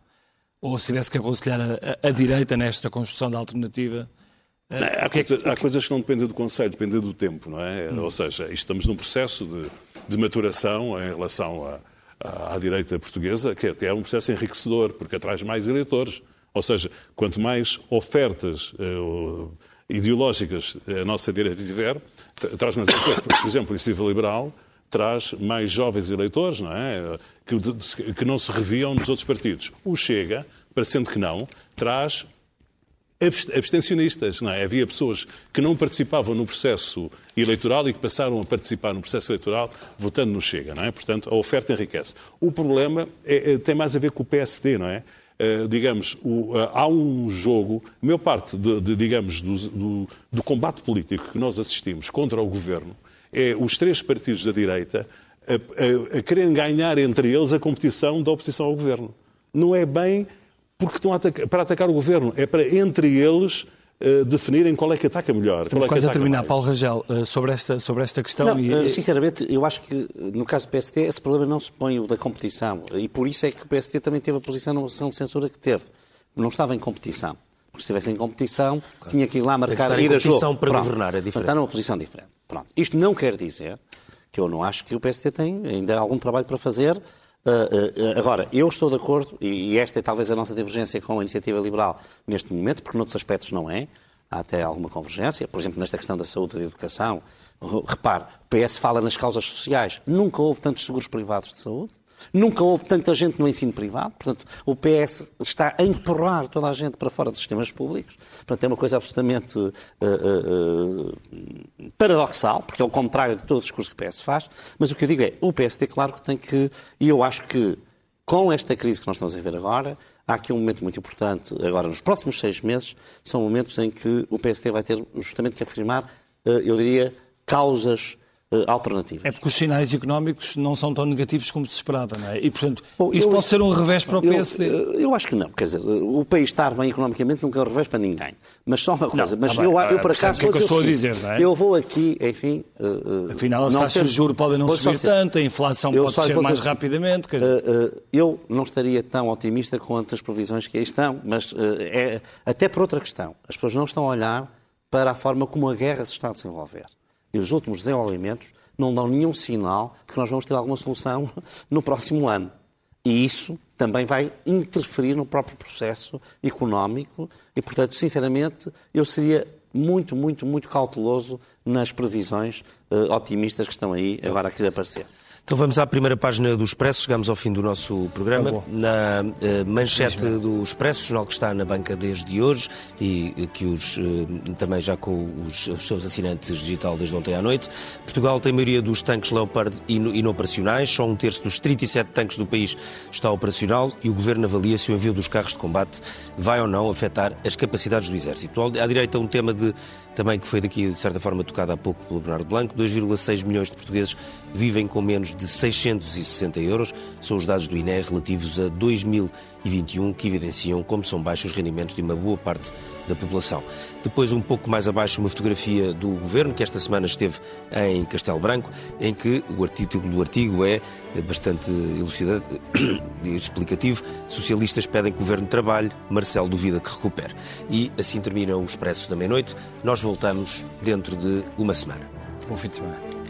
ou se tivesse que aconselhar a, a- a direita nesta construção da alternativa, Não, Há, coisa- há coisas que não dependem do Conselho, dependem do tempo, não é? Ou seja, estamos num processo de, de maturação em relação a, à, à direita portuguesa, que é, é um processo enriquecedor, porque atrai mais eleitores. Ou seja, quanto mais ofertas uh, ideológicas a nossa direita tiver, traz mais eleitores. Por exemplo, a iniciativa liberal traz mais jovens eleitores, não é? Que, que não se reviam nos outros partidos. O Chega, parecendo que não, traz abstencionistas. Não é? Havia pessoas que não participavam no processo eleitoral e que passaram a participar no processo eleitoral votando no Chega. Não é? Portanto, a oferta enriquece. O problema é, é tem mais a ver com o PSD, não é? Uh, digamos, o, uh, há um jogo, a maior parte, de, de digamos, do, do, do, combate político que nós assistimos contra o governo é os três partidos da direita a, a, a quererem ganhar entre eles a competição da oposição ao governo. Não é bem porque estão atacar, para atacar o governo, é para entre eles uh, definirem qual é que ataca melhor. Estamos é quase a terminar, mais. Paulo Rangel, uh, sobre, esta, sobre esta questão. Não, e... uh, sinceramente, eu acho que no caso do PSD esse problema não se põe o da competição e por isso é que o PSD também teve a posição na moção de censura que teve. Não estava em competição. Porque se estivesse em competição, claro. tinha que ir lá marcar, ir a jogo. para Pronto. governar, é diferente. Está numa posição diferente. Pronto. Isto não quer dizer que eu não acho que o PSD tem ainda algum trabalho para fazer Uh, uh, agora, eu estou de acordo, e, esta é talvez a nossa divergência com a iniciativa liberal neste momento, porque noutros aspectos não é, há até alguma convergência, por exemplo, nesta questão da saúde e da educação. Repare, o PS fala nas causas sociais, nunca houve tantos seguros privados de saúde. Nunca houve tanta gente no ensino privado, portanto, o PS está a empurrar toda a gente para fora dos sistemas públicos. Portanto, é uma coisa absolutamente uh, uh, paradoxal, porque é o contrário de todo o discurso que o PS faz. Mas o que eu digo é, o PSD, claro que tem que. E eu acho que, com esta crise que nós estamos a ver agora, há aqui um momento muito importante. Agora, nos próximos seis meses, são momentos em que o PSD vai ter justamente que afirmar, eu diria, causas alternativas. É porque os sinais económicos não são tão negativos como se esperava, não é? E, portanto, Bom, isso pode ser um revés para o PSD. Eu, eu, acho que não. Quer dizer, o país estar bem economicamente nunca é um revés para ninguém. Mas só uma coisa. Não, mas tá eu, bem, eu, por acaso, que é que eu estou a dizer, não é? Eu vou aqui, enfim... Uh, Afinal, as taxas de juros podem não subir tanto, a inflação pode descer mais dizer, rapidamente. Quer dizer... uh, eu não estaria tão otimista quanto as previsões que aí estão, mas é, até por outra questão. As pessoas não estão a olhar para a forma como a guerra se está a desenvolver. E os últimos desenvolvimentos não dão nenhum sinal de que nós vamos ter alguma solução <laughs> no próximo ano. E isso também vai interferir no próprio processo económico e, portanto, sinceramente, eu seria muito, muito, muito cauteloso nas previsões uh, otimistas que estão aí agora a querer aparecer. Então vamos à primeira página do Expresso, chegamos ao fim do nosso programa. Tá na uh, manchete do Expresso, jornal que está na banca desde hoje e uh, que os, uh, também já com os, os, seus assinantes digital desde ontem à noite. Portugal tem a maioria dos tanques Leopard inoperacionais, só um terço dos 37 tanques do país está operacional e o Governo avalia se o envio dos carros de combate vai ou não afetar as capacidades do Exército. À direita, um tema de também que foi daqui, de certa forma, tocado há pouco pelo Bernardo Blanco. 2,6 milhões de portugueses vivem com menos de 660 euros. São os dados do INE relativos a 2021 que evidenciam como são baixos os rendimentos de uma boa parte da população. Depois, um pouco mais abaixo, uma fotografia do governo, que esta semana esteve em Castelo Branco, em que o título do artigo é bastante elucidante <coughs> explicativo. Socialistas pedem que o governo trabalhe, Marcelo duvida que recupere. E assim termina o Expresso da Meia-Noite. Nós voltamos dentro de uma semana. Bom fim de semana.